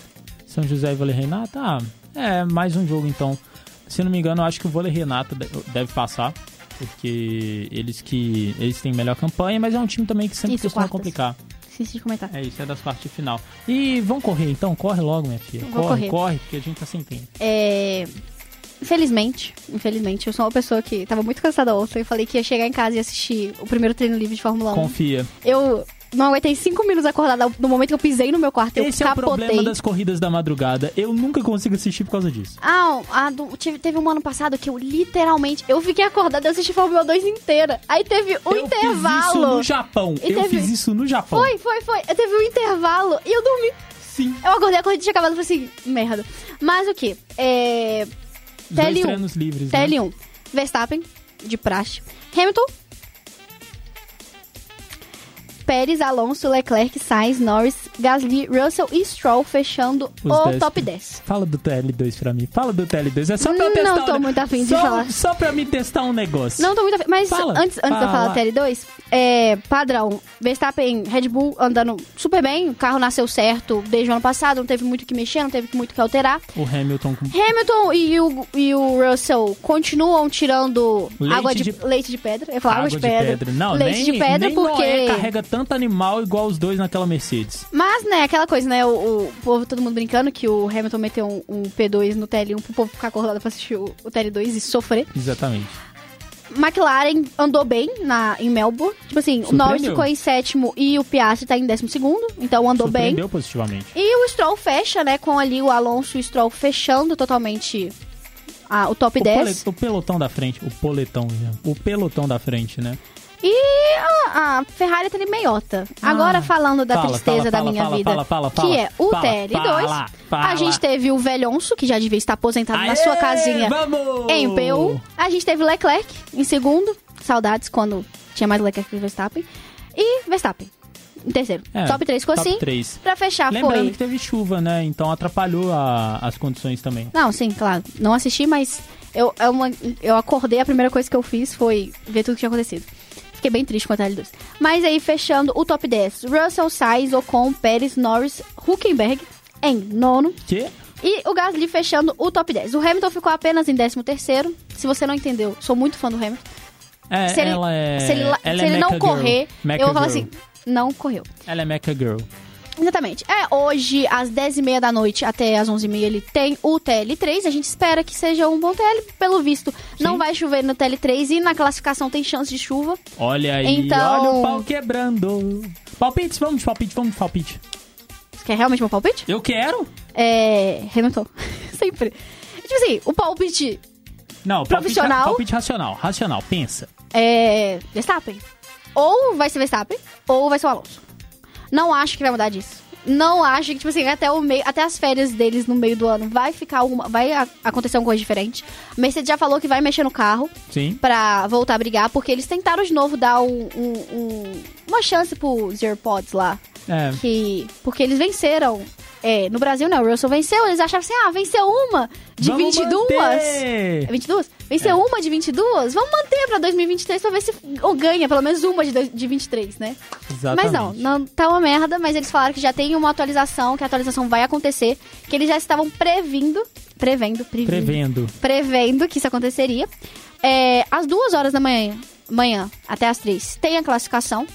São José e Vôlei Renata? Ah, é mais um jogo então. Se não me engano, eu acho que o Vôlei Renata de- deve passar. Porque eles que. Eles têm melhor campanha, mas é um time também que sempre Isso, costuma quartas. complicar. Esqueci de comentar. É isso, é das partes de final. E vão correr então, corre logo, minha filha. Corre, correr. corre, porque a gente tá sem tempo. É... Infelizmente, infelizmente, eu sou uma pessoa que tava muito cansada ontem. Eu falei que ia chegar em casa e assistir o primeiro treino livre de Fórmula 1. Confia. Eu não aguentei cinco minutos acordada no momento que eu pisei no meu quarto. Eu Esse é o capotei. problema das corridas da madrugada. Eu nunca consigo assistir por causa disso. Ah, a do- tive- teve um ano passado que eu literalmente. Eu fiquei acordada e assisti Fórmula 2 inteira. Aí teve um eu intervalo. fiz isso no Japão. E eu teve- fiz isso no Japão. Foi, foi, foi. Eu teve um intervalo e eu dormi. Sim. Eu acordei, a corrida tinha acabado e falei assim, merda. Mas o que? É. Os dois TL1. treinos livres, né? TL1. Verstappen, de praxe. Hamilton. Pérez, Alonso, Leclerc, Sainz, Norris, Gasly, Russell e Stroll fechando Os o dez. top 10. Fala do TL2 pra mim. Fala do TL2. É só pra eu Não testar. tô um muito afim de só, falar. Só pra me testar um negócio. Não tô muito afim. Mas Fala, antes, antes de eu falar fala. TL2, é, padrão, Verstappen, Red Bull andando super bem, o carro nasceu certo desde o ano passado, não teve muito o que mexer, não teve muito o que alterar. O Hamilton com Hamilton e o, e o Russell continuam tirando Leite água de, de- leite de pedra. Eu ia falar água, de pedra. Não, leite nem, de pedra porque. Carrega tanto animal igual os dois naquela Mercedes. Mas, né, aquela coisa, né? O, o povo, todo mundo brincando que o Hamilton meteu um, um P2 no TL1 pro povo ficar acordado pra assistir o, o TL2 e sofrer. Exatamente. McLaren andou bem na, em Melbourne. Tipo assim, o Norris ficou em sétimo e o Piastri tá em décimo segundo. Então andou bem. Positivamente. E o Stroll fecha, né? Com ali o Alonso e o Stroll fechando totalmente a- o top O, 10. pole- o pelotão da frente. O poletão, já. O pelotão da frente, né? E a, a Ferrari tá de meiota. Ah, Agora falando da fala, tristeza fala, da minha fala, vida, fala, fala, que é o fala, TL2. fala, fala. A gente teve o Velhonso, que já devia estar aposentado na Aê, sua casinha Vamos! em P1. A gente teve Leclerc em segundo. Saudades quando tinha mais Leclerc que o Verstappen. E Verstappen em terceiro. É, top 3 ficou top assim. três. Pra fechar Lembrando foi... que teve chuva, né? Então atrapalhou a- as condições também. Não, sim, claro. Não assisti, mas eu, é uma, eu acordei, a primeira coisa que eu fiz foi ver tudo que tinha acontecido. Fiquei bem triste com a L2. Mas aí, fechando o top 10. Russell, Sainz, Ocon, Pérez, Norris, Huckenberg em nono. Que? E o Gasly fechando o top 10. O Hamilton ficou apenas em décimo terceiro. Se você não entendeu, sou muito fã do Hamilton. É, Se ele, ela é. se ele, ela se é ele não Girl. correr, Mecha eu vou falar assim, não correu. Ela é Mecha Girl. Exatamente. É, hoje, às 10h30 da noite até às 11h30, ele tem o TL3. A gente espera que seja um bom TL. Pelo visto, não Sim. vai chover no TL3 e na classificação tem chance de chuva. Olha aí, Então- olha o pau quebrando. Palpites, vamos de palpite, vamos de palpite. Você quer realmente meu palpite? Eu quero? É. Hamilton. Sempre. Tipo assim, o palpite Não, palpite, Profissional? palpite racional, racional, pensa. é. Verstappen. Ou vai ser Verstappen, ou vai ser o Alonso. Não acho que vai mudar disso. Não acho que, tipo assim, até, o meio, até as férias deles no meio do ano vai ficar alguma. Vai a- acontecer alguma coisa diferente. A Mercedes já falou que vai mexer no carro. Sim. pra voltar a brigar, porque eles tentaram de novo dar um- um- um- uma chance pros AirPods lá. É. Que, porque eles venceram. É, no Brasil, né? O Russell venceu. Eles acharam assim: ah, venceu uma de Vamos 22. manter. É 22? Venceu uma de 22? Vamos manter pra 2023 pra ver se ou ganha pelo menos uma de, de 23, né? Exatamente. Mas não, não tá uma merda, mas eles falaram que já tem uma atualização, que a atualização vai acontecer, que eles já estavam previndo, prevendo, previndo, Prevendo. prevendo que isso aconteceria. É, às duas horas da manhã, manhã até às três, tem a classificação.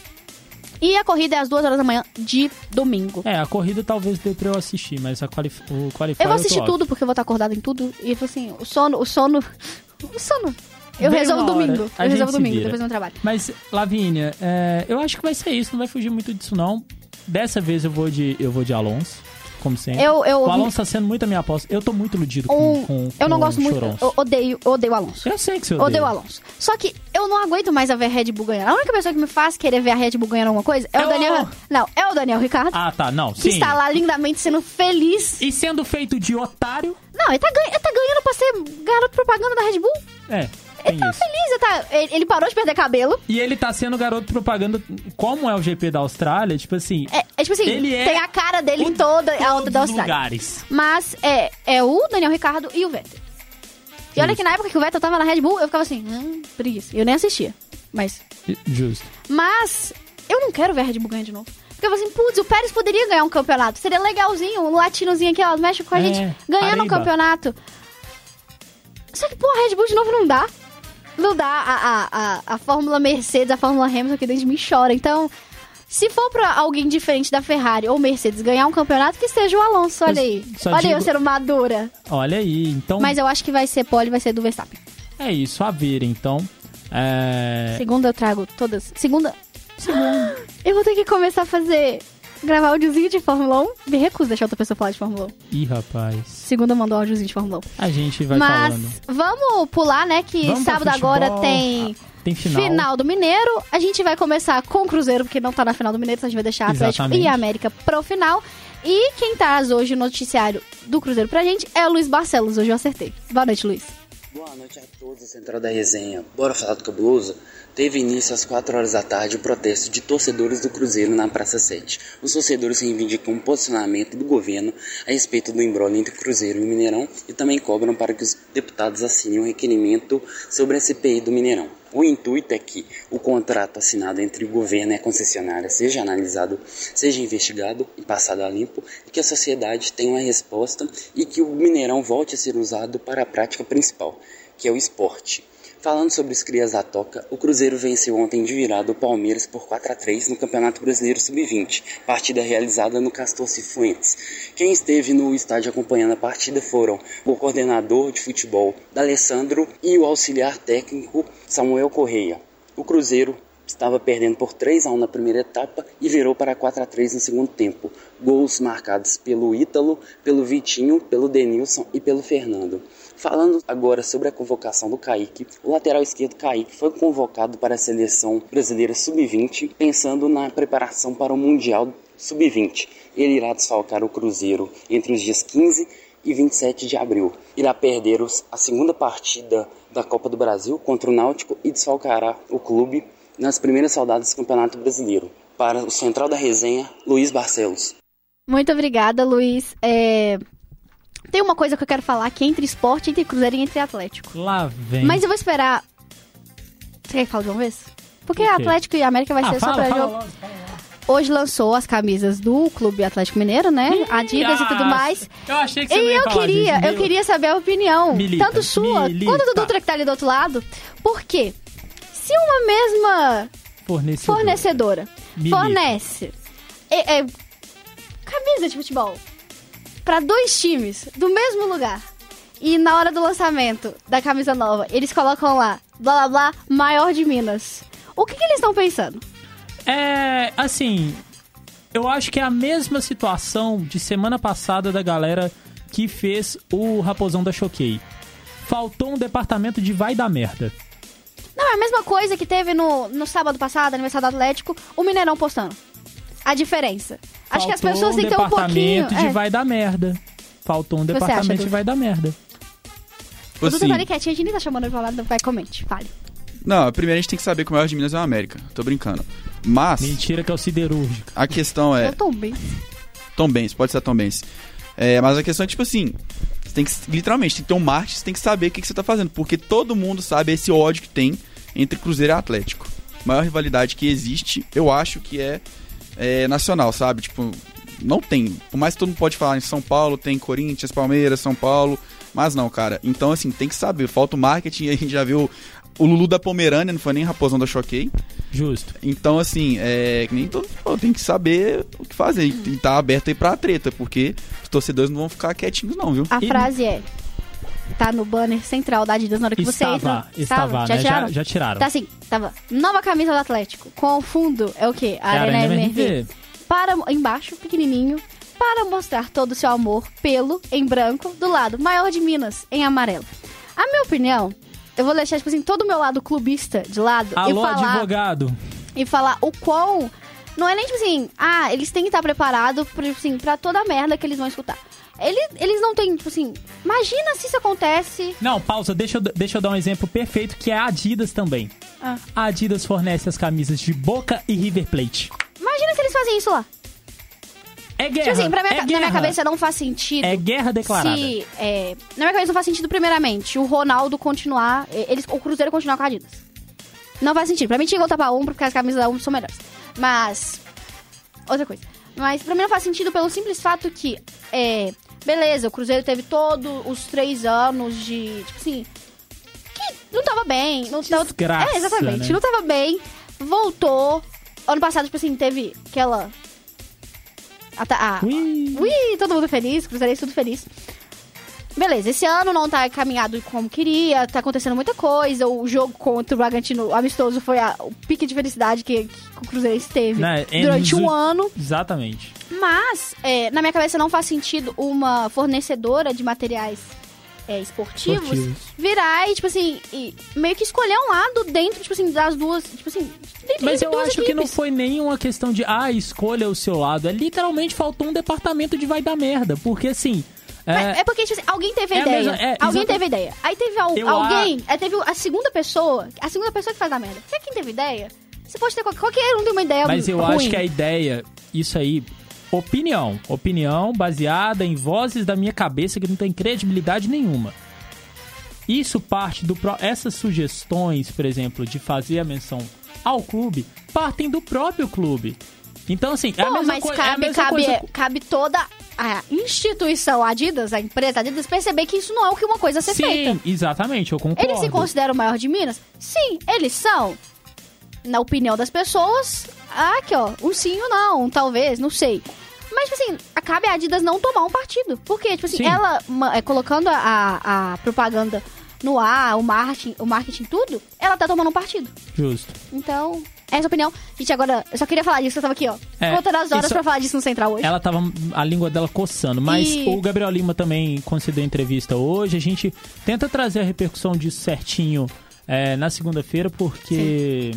E a corrida é às duas horas da manhã de domingo. É, a corrida talvez dê pra eu assistir, mas a qualif o qualifier Eu vou assistir off. tudo, porque eu vou estar acordada em tudo. E assim, o sono, o sono. O sono. Eu Vem resolvo domingo. a Eu resolvo domingo, vira. depois do meu trabalho. Mas, Lavínia, é, eu acho que vai ser isso, não vai fugir muito disso não. Dessa vez eu vou de, eu vou de Alonso. Como sempre. Eu, eu, O Alonso tá sendo muito a minha aposta. Eu tô muito iludido com, com, eu não com gosto o muito. Eu odeio, eu odeio o Alonso. Eu sei que você odeia. Odeio o Alonso. Só que eu não aguento mais a ver a Red Bull ganhar. A única pessoa que me faz querer ver a Red Bull ganhando alguma coisa é, É o o- Daniel. Não, é o Daniel Ricardo. Ah, tá. Não, que sim. está lá lindamente sendo feliz. E sendo feito de otário, Não, ele tá, ganha- ele tá ganhando pra ser garoto propaganda da Red Bull. é, tem Ele tá isso. feliz, ele, tá- ele- parou de perder cabelo. E ele tá sendo garoto propaganda, como é o GP da Austrália, tipo assim, É, é tipo assim, Ele é tem a cara dele em toda a todos da Austrália. lugares. Mas é, é o Daniel Ricardo e o Vettel. E olha Justo. que na época que o Vettel tava na Red Bull, eu ficava assim, hum, preguiça. Eu nem assistia. Mas. Justo. Mas eu não quero ver a Red Bull ganhar de novo. Porque eu falei assim, putz, o Pérez poderia ganhar um campeonato. Seria legalzinho, um latinozinho aqui, ó, mexe com a É, gente ganhando um Arriba. campeonato. Só que, pô, a Red Bull de novo não dá. Não dá. A, a, a, a Fórmula Mercedes, a Fórmula Hamilton aqui dentro de mim chora. Então, se for pra alguém diferente da Ferrari ou Mercedes ganhar um campeonato, que seja o Alonso. Olha aí. só Olha aí, digo- eu sendo madura. Olha aí, então Mas eu acho que vai ser pole, vai ser do Verstappen. é isso, a ver, então. É... Segunda eu trago todas. Segunda. Segunda. Eu vou ter que começar a fazer. Gravar áudiozinho de Fórmula 1. Me recuso a deixar outra pessoa falar de Fórmula 1. Ih, rapaz. Segunda mandou áudiozinho de Fórmula 1. A gente vai Mas falando. vamos pular, né? Que Vamos pra sábado futebol. agora tem. Tem final. do Mineiro. A gente vai começar com o Cruzeiro, porque não tá na final do Mineiro, então a gente vai deixar Atlético Exatamente. e América pro final. E quem traz hoje o noticiário do Cruzeiro pra gente é o Luiz Barcelos. Hoje eu acertei. Boa noite, Luiz. Boa noite a todos, Central da Resenha. Bora falar do cabuloso? Teve início às 4 horas da tarde o protesto de torcedores do Cruzeiro na Praça 7. Os torcedores reivindicam o posicionamento do governo a respeito do embrólio entre Cruzeiro e Mineirão e também cobram para que os deputados assinem um requerimento sobre a CPI do Mineirão. O intuito é que o contrato assinado entre o governo e a concessionária seja analisado, seja investigado e passado a limpo, e que a sociedade tenha uma resposta e que o Mineirão volte a ser usado para a prática principal, que é o esporte. Falando sobre os crias da Toca, o Cruzeiro venceu ontem de virada o Palmeiras por 4 a 3 no Campeonato Brasileiro Sub-20, partida realizada no Castor Cifuentes. Quem esteve no estádio acompanhando a partida foram o coordenador de futebol D'Alessandro e o auxiliar técnico Samuel Correia. O Cruzeiro estava perdendo por 3 a 1 na primeira etapa e virou para 4 a 3 no segundo tempo. Gols marcados pelo Ítalo, pelo Vitinho, pelo Denilson e pelo Fernando. Falando agora sobre a convocação do Kaique, o lateral esquerdo Kaique foi convocado para a seleção brasileira sub-20, pensando na preparação para o Mundial sub-20. Ele irá desfalcar o Cruzeiro entre os dias 15 e 27 de abril. Irá perder a segunda partida da Copa do Brasil contra o Náutico e desfalcará o clube nas primeiras rodadas do Campeonato Brasileiro. Para o Central da Resenha, Luiz Barcelos. Muito obrigada, Luiz. É, Tem uma coisa que eu quero falar que é entre esporte, entre Cruzeiro e entre Atlético. Lá vem. Mas eu vou esperar. Você quer que fale de uma vez? Porque Por quê? Atlético e América vai ah, ser fala, só pra fala jogo. fala logo. Hoje lançou as camisas do Clube Atlético Mineiro, né? Adidas e tudo mais. Eu achei que você E ia eu queria, disso, eu queria saber a opinião, Milita, tanto sua milita. quanto do Dutra que tá ali do outro lado. Por quê? Se uma mesma Fornecedor. fornecedora Milita. fornece é, é, camisa de futebol pra dois times do mesmo lugar e na hora do lançamento da camisa nova eles colocam lá blá blá blá maior de Minas. O que, que eles estão pensando? É, assim, eu acho que é a mesma situação de semana passada da galera que fez o Raposão da Choquei. Faltou um departamento de vai dar merda. Não, é a mesma coisa que teve no, no sábado passado, aniversário do Atlético, o Mineirão postando. A diferença. Acho que as Faltou pessoas têm que ter um pouquinho. departamento de é. vai dar merda. Faltou um você departamento acha, de vai dar merda. O Dudu tá quietinho, a gente nem tá chamando ele pra lá, vai, comente, fale. não, primeiro a gente tem que saber que o maior de Minas é o América. Tô brincando. Mas Mentira que é o siderúrgico. a questão é. Eu tô bem. Tom Benz, pode ser Tom Benz. É, mas a questão é tipo assim. Você tem que, literalmente, tem que ter um marketing, você tem que saber o que, que você tá fazendo. Porque todo mundo sabe esse ódio que tem entre Cruzeiro e Atlético. A maior rivalidade que existe, eu acho que é, é nacional, sabe? Tipo, não tem. Por mais que todo mundo pode falar em São Paulo, tem Corinthians, Palmeiras, São Paulo. Mas não, cara. Então, assim, tem que saber. Falta o marketing. A gente já viu o Lulu da Pomerânia, não foi nem Raposão da Choquei. Justo. Então, assim, é nem todo mundo tem que saber o que fazer e e tá aberto aí pra treta, porque os torcedores não vão ficar quietinhos, não, viu? A E- frase é. Tá no banner central da Adidas na hora que você Estava, entra. estava, Já né? tiraram? Já, já tiraram. Tá assim, tava. Nova camisa do Atlético. Com o fundo é o quê? A É Arena Arena MRV. MRV. Para embaixo, pequenininho. para mostrar todo o seu amor pelo em branco do lado maior de Minas em amarelo. A minha opinião, eu vou deixar tipo assim todo o meu lado clubista de lado Alô, e falar advogado. e falar o quão não é nem tipo assim, ah, eles têm que estar preparados tipo assim, pra toda a merda que eles vão escutar. Eles, eles não têm, tipo assim, imagina se isso acontece. Não, pausa, deixa eu, deixa eu dar um exemplo perfeito que é a Adidas também. Ah. A Adidas fornece as camisas de Boca e River Plate. Imagina se eles fazem isso lá. É guerra. Tipo assim, minha, é na minha guerra. cabeça não faz sentido. É guerra declarada. Se, é, na minha cabeça não faz sentido, primeiramente, o Ronaldo continuar. Eles, o Cruzeiro continuar com a Adidas. Não faz sentido. Pra mim tinha que voltar pra Umbro, porque as camisas da Umbro são melhores. Mas. Outra coisa. Mas pra mim não faz sentido pelo simples fato que. É, beleza, o Cruzeiro teve todos os três anos de. Tipo assim. Que não tava bem. Não tava, Desgraça, é, exatamente. né? Não tava bem. Voltou. Ano passado, tipo assim, teve aquela. A, ta- a, Ui. Ui, todo mundo feliz, Cruzeirense tudo feliz. Beleza, esse ano não tá caminhado como queria, tá acontecendo muita coisa. O jogo contra o Bragantino amistoso foi a- o pique de felicidade que, que o Cruzeirense teve Né, é durante um ano. Exatamente. Mas, é, na minha cabeça, não faz sentido uma fornecedora de materiais é, esportivos, Esportivos. virar e, tipo assim, e meio que escolher um lado dentro, tipo assim, das duas. Tipo assim, Mas eu acho que não equipes. foi nenhuma questão de, ah, escolha o seu lado. É literalmente faltou um departamento de vai dar merda. Porque assim. É, É porque, tipo assim, alguém teve a É a ideia. mesma- é, alguém teve a ideia. Aí teve al- alguém, aí teve a segunda pessoa, a segunda pessoa que faz a merda. Você é quem teve ideia? Você pode ter qualquer, qualquer um tem uma ideia mas eu ruim. acho que a ideia, isso aí, opinião. Opinião baseada em vozes da minha cabeça que não tem credibilidade nenhuma. Isso parte do. Essas sugestões, por exemplo, de fazer a menção ao clube, partem do próprio clube. Então, assim, é a Pô, mesma, mas é cabe, mesma cabe, coisa. cabe toda a instituição Adidas, a empresa Adidas, perceber que isso não é o que uma coisa a ser Sim, feita. exatamente, eu concordo. Eles se consideram o maior de Minas? Sim, eles são. Na opinião das pessoas, ah, aqui ó, um sim ou não, um talvez, não sei. Mas, tipo assim, cabe a Adidas não tomar um partido. Porque, tipo assim, Sim. ela é, colocando a, a propaganda no ar, o marketing, o marketing tudo, ela tá tomando um partido. Justo. Então, essa é a opinião. Gente, agora, eu só queria falar disso, eu tava aqui, ó. É, contando as horas isso- pra falar disso no Central hoje. Ela tava a língua dela coçando, mas E- o Gabriel Lima também concedeu entrevista hoje. A gente tenta trazer a repercussão disso certinho é, na segunda-feira, porque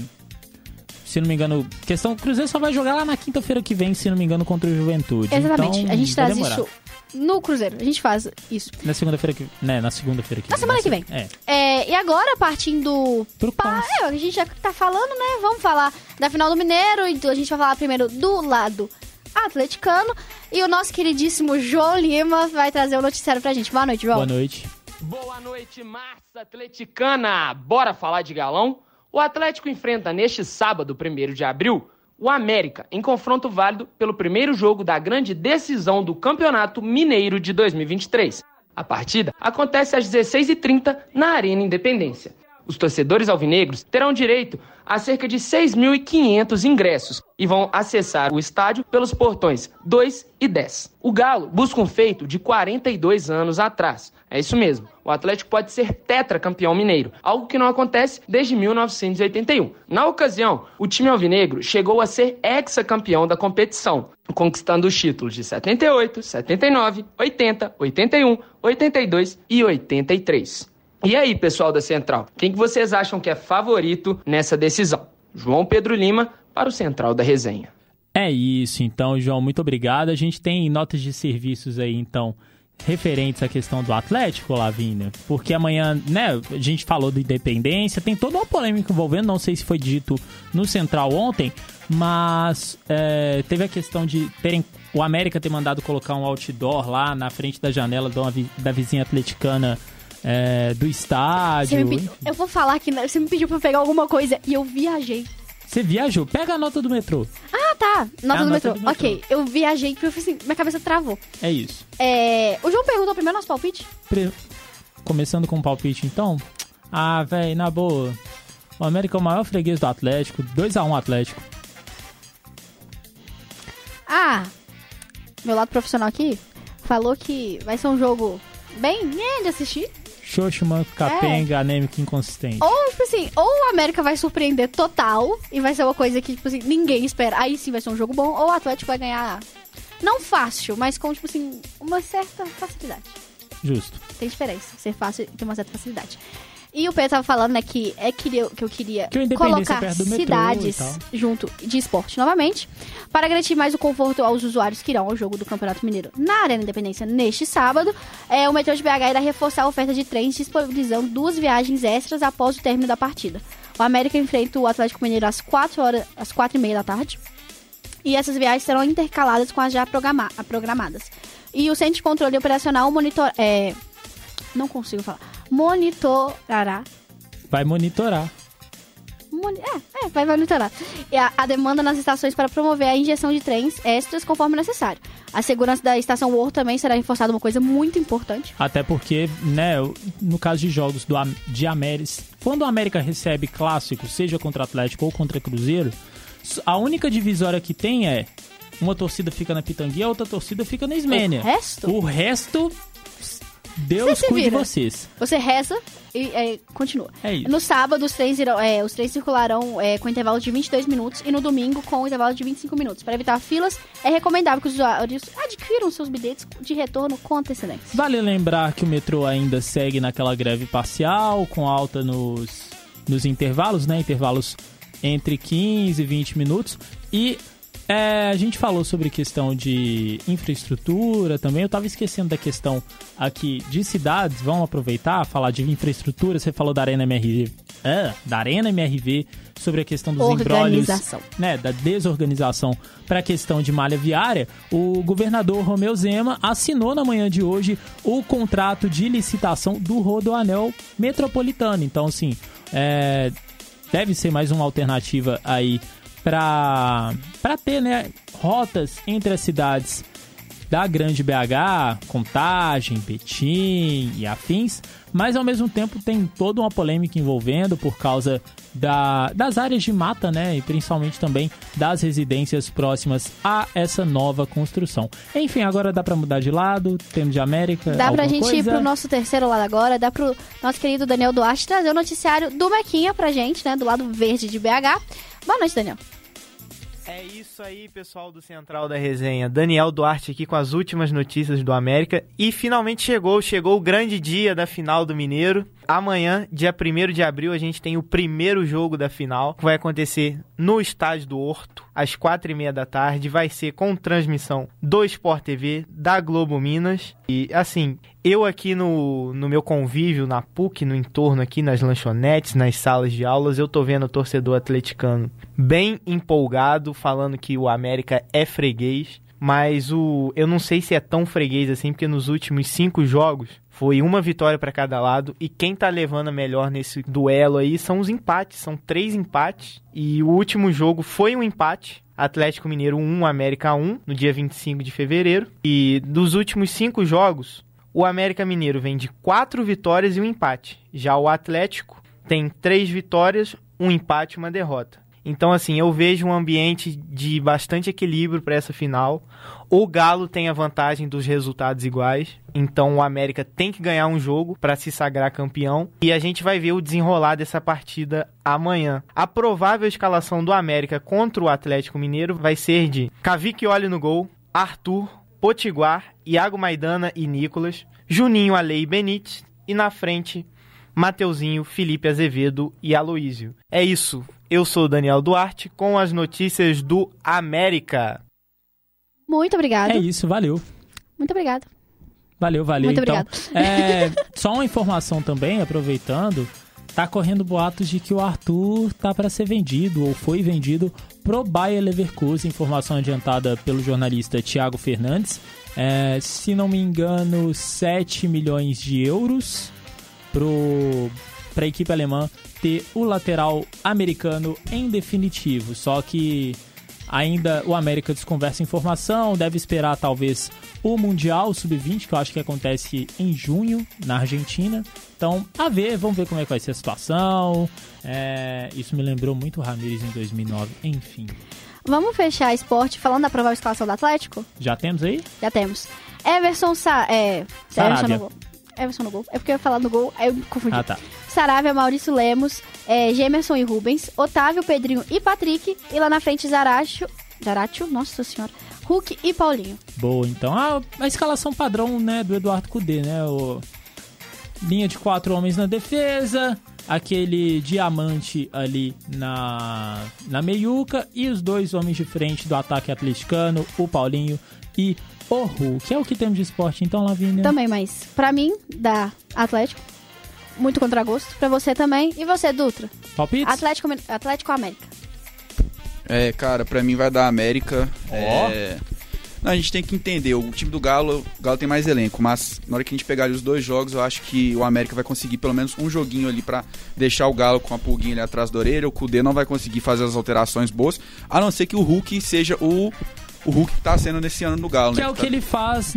se não me engano, questão o Cruzeiro só vai jogar lá na quinta-feira que vem, se não me engano, contra o Juventude. Exatamente. Então, a gente traz demorar. isso no Cruzeiro. A gente faz isso. na segunda-feira que, né, na segunda-feira que Na semana que vem. É. É, e agora, partindo Pro Pa- passe. é, a gente já tá falando, né? Vamos falar da final do Mineiro. Então a gente vai falar primeiro do lado atleticano. E o nosso queridíssimo João Lima vai trazer o noticiário pra gente. Boa noite, João. Boa noite. Boa noite, massa atleticana! Bora falar de galão? O Atlético enfrenta neste sábado, 1 de abril, o América, em confronto válido pelo primeiro jogo da grande decisão do Campeonato Mineiro de 2023. A partida acontece às 16h30 na Arena Independência. Os torcedores alvinegros terão direito a cerca de 6.500 ingressos e vão acessar o estádio pelos portões 2 e 10. O Galo busca um feito de 42 anos atrás. É isso mesmo. O Atlético pode ser tetracampeão mineiro, algo que não acontece desde 1981. Na ocasião, o time alvinegro chegou a ser hexacampeão da competição, conquistando os títulos de 78, 79, 80, 81, 82 e 83. E aí, pessoal da Central, quem que vocês acham que é favorito nessa decisão? João Pedro Lima para o Central da Resenha. É isso, então, João, muito obrigado. A gente tem notas de serviços aí, então, referentes à questão do Atlético, Lavínia, porque amanhã, né, a gente falou do Independência, tem toda uma polêmica envolvendo, não sei se foi dito no Central ontem, mas é, teve a questão de terem o América ter mandado colocar um outdoor lá na frente da janela de da vizinha atleticana é, do estádio. pediu- eu vou falar que você me pediu pra pegar alguma coisa e eu viajei. Você viajou? Pega a nota do metrô. Ah, tá. Nota, É do, nota metrô. do metrô. Ok, eu viajei porque eu assim, minha cabeça travou. É isso. É, o João perguntou primeiro nosso palpite. Pre- Começando com o palpite, então. Ah, velho, na boa. O América é o maior freguês do Atlético. 2x1 Atlético. Ah, meu lado profissional aqui falou que vai ser um jogo bem é, de assistir. Xoxo, manco, capenga, anêmico, inconsistente. Ou, tipo assim, ou o América vai surpreender total e vai ser uma coisa que, tipo assim, ninguém espera. Aí sim vai ser um jogo bom, ou o Atlético vai ganhar não fácil, mas com, tipo assim, uma certa facilidade. Justo. Tem diferença, ser fácil e ter uma certa facilidade. E o Pedro tava falando, né, que, é que, eu, que eu queria Que é colocar cidades junto de esporte novamente, para garantir mais o conforto aos usuários que irão ao jogo do Campeonato Mineiro na Arena Independência neste sábado. É, o metrô de BH irá reforçar a oferta de trens, disponibilizando duas viagens extras após o término da partida. O América enfrenta o Atlético Mineiro às 4 horas, às 4 e meia da tarde. E essas viagens serão intercaladas com as já programa- programadas. E o Centro de Controle Operacional monitor, é, não consigo falar. Monitorará. Vai monitorar. Moni- É, é, vai monitorar. E a, a demanda nas estações para promover a injeção de trens extras conforme necessário. A segurança da estação World também será reforçada, uma coisa muito importante. Até porque, né, no caso de jogos do, de América, quando o América recebe clássico, seja contra Atlético ou contra Cruzeiro, a única divisória que tem é uma torcida fica na Pitanguinha, a outra torcida fica na Ismênia. O resto? O resto, Deus Você cuide de vocês. Você reza e é, continua. É isso. No sábado, os trens, irão, é, os trens circularão é, com intervalo de 22 minutos e no domingo com intervalo de 25 minutos. Para evitar filas, é recomendável que os usuários adquiram seus bilhetes de retorno com antecedência. Vale lembrar que o metrô ainda segue naquela greve parcial, com alta nos, nos intervalos, né? Intervalos entre 15 e 20 minutos. E é, a gente falou sobre questão de infraestrutura também. Eu tava esquecendo da questão aqui de cidades. Vamos aproveitar, falar de infraestrutura. Você falou da Arena MRV. É, da Arena MRV, sobre a questão dos embrólios né, da desorganização para a questão de malha viária, o governador Romeu Zema assinou na manhã de hoje o contrato de licitação do Rodoanel Metropolitano. Então, assim, é, deve ser mais uma alternativa aí para ter né, rotas entre as cidades da grande BH, Contagem, Betim e afins, mas ao mesmo tempo tem toda uma polêmica envolvendo por causa da, das áreas de mata, né, e principalmente também das residências próximas a essa nova construção. Enfim, agora dá pra mudar de lado, temos de América, Dá pra gente ir coisa? pro nosso terceiro lado agora, dá pro nosso querido Daniel Duarte trazer o noticiário do Mequinha pra gente, né, do lado verde de BH. Boa noite, Daniel. É isso aí, pessoal do Central da Resenha. Daniel Duarte aqui com as últimas notícias do América. E finalmente chegou, chegou o grande dia da final do Mineiro. Amanhã, dia 1 de abril, a gente tem o primeiro jogo da final, que vai acontecer no estádio do Horto, às quatro e meia da tarde. Vai ser com transmissão do Sport TV, da Globo Minas. E assim, eu aqui no, no meu convívio, na PUC, no entorno aqui, nas lanchonetes, nas salas de aulas, eu tô vendo o torcedor atleticano bem empolgado, falando que o América é freguês. Mas o eu não sei se é tão freguês assim, porque nos últimos cinco jogos foi uma vitória para cada lado. E quem tá levando a melhor nesse duelo aí são os empates. São três empates. E o último jogo foi um empate. Atlético Mineiro 1, América 1, no dia 25 de fevereiro. E dos últimos cinco jogos, o América Mineiro vem de quatro vitórias e um empate. Já o Atlético tem três vitórias, um empate e uma derrota. Então, assim, eu vejo um ambiente de bastante equilíbrio para essa final. O Galo tem a vantagem dos resultados iguais. Então, o América tem que ganhar um jogo para se sagrar campeão. E a gente vai ver o desenrolar dessa partida amanhã. A provável escalação do América contra o Atlético Mineiro vai ser de Cavicchioli no gol, Arthur, Potiguar, Iago Maidana e Nicolas, Juninho, Ale e Benítez. E na frente, Mateuzinho, Felipe Azevedo e Aloísio. É isso. Eu sou o Daniel Duarte com as notícias do América. Muito obrigada. É isso, valeu. Muito obrigada. Valeu, valeu. Muito então, é, só uma informação também, aproveitando, tá correndo boatos de que o Arthur tá para ser vendido ou foi vendido pro Bayer Leverkusen, informação adiantada pelo jornalista Thiago Fernandes. É, se não me engano, 7 milhões de euros pro para a equipe alemã ter o lateral americano em definitivo. Só que ainda o América desconversa informação, deve esperar talvez o Mundial Sub-20, que eu acho que acontece em junho na Argentina. Então, a ver, vamos ver como é que vai ser a situação. É, isso me lembrou muito o Ramires em 2009. Enfim, Vamos fechar esporte falando da provável escalação do Atlético? já temos aí? Já temos. Everson Sa é, Sarabia. Everson. Everson no gol. É porque eu ia falar no gol, aí eu me confundi. Ah, tá. Saravia, Maurício Lemos, é, Gemerson e Rubens, Otávio, Pedrinho e Patrick. E lá na frente, Zaracho. Zaracho, nossa senhora. Hulk e Paulinho. Boa, então. A, a escalação padrão, né, do Eduardo Cudê, né? O... Linha de quatro homens na defesa, aquele diamante ali na, na meiuca e os dois homens de frente do ataque atleticano, o Paulinho e o Hulk. É o que temos de esporte, então, Lavínia? Também, mas pra mim, dá Atlético. Muito contragosto. Pra você também. E você, Dutra? Palpites? Atlético, Atlético América. É, cara, pra mim vai dar América. É... Não, a gente tem que entender, o time do Galo, o Galo tem mais elenco, mas na hora que a gente pegar ali os dois jogos, eu acho que o América vai conseguir pelo menos um joguinho ali pra deixar o Galo com a pulguinha ali atrás da orelha. O Kudê não vai conseguir fazer as alterações boas, a não ser que o Hulk seja o o Hulk que tá sendo nesse ano no Galo, Que né? é o tá- que ele faz,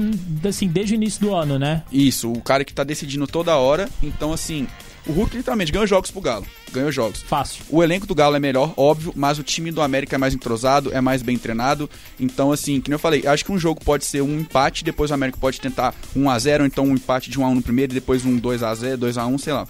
assim, desde o início do ano, né? Isso, o cara que tá decidindo toda hora. Então, assim, o Hulk literalmente ganhou jogos pro Galo. Ganhou jogos. Fácil. O elenco do Galo é melhor, óbvio, mas o time do América é mais entrosado, é mais bem treinado. Então, assim, que eu falei, acho que um jogo pode ser um empate, depois o América pode tentar 1x0, ou então um empate de 1x1 no primeiro e depois um 2x0, 2x1, sei lá.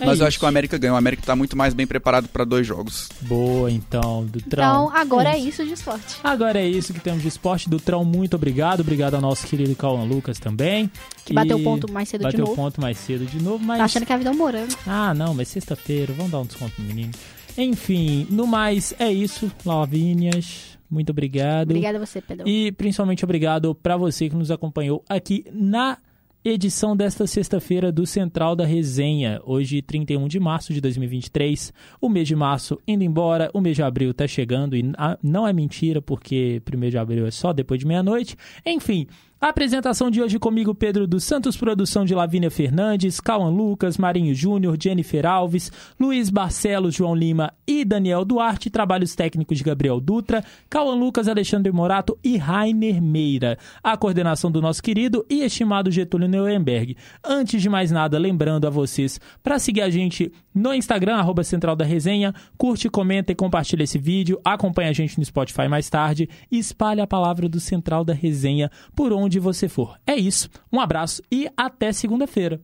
É mas eu isso. acho que o América ganha. O América tá muito mais bem preparado pra dois jogos. Boa, então, do Então, agora é isso de esporte. Agora é isso que temos de esporte. Dutrão, muito obrigado. Obrigado ao nosso querido Cauã Lucas também. Que bateu ponto mais cedo de bateu novo. ponto mais cedo de novo, mas... Tá achando que a vida é um morango. Ah, não, mas sexta-feira, vamos dar um desconto no menino. Enfim, no mais, é isso, Lavínias. Muito obrigado. Obrigada a você, Pedro. E principalmente obrigado para você que nos acompanhou aqui na edição desta sexta-feira do Central da Resenha. Hoje, 31 de março de 2023. O mês de março indo embora, o mês de abril tá chegando e ah, não é mentira, porque primeiro de abril é só depois de meia-noite. Enfim. A apresentação de hoje comigo, Pedro dos Santos, produção de Lavínia Fernandes, Cauã Lucas, Marinho Júnior, Jennifer Alves, Luiz Barcelos, João Lima e Daniel Duarte, trabalhos técnicos de Gabriel Dutra, Cauã Lucas, Alexandre Morato e Rainer Meira. A coordenação do nosso querido e estimado Getúlio Neuenberg. Antes de mais nada, lembrando a vocês para seguir a gente no Instagram, arroba Central da Resenha, curte, comenta e compartilha esse vídeo, acompanha a gente no Spotify mais tarde e espalhe a palavra do Central da Resenha por onde você for. É isso, um abraço e até segunda-feira.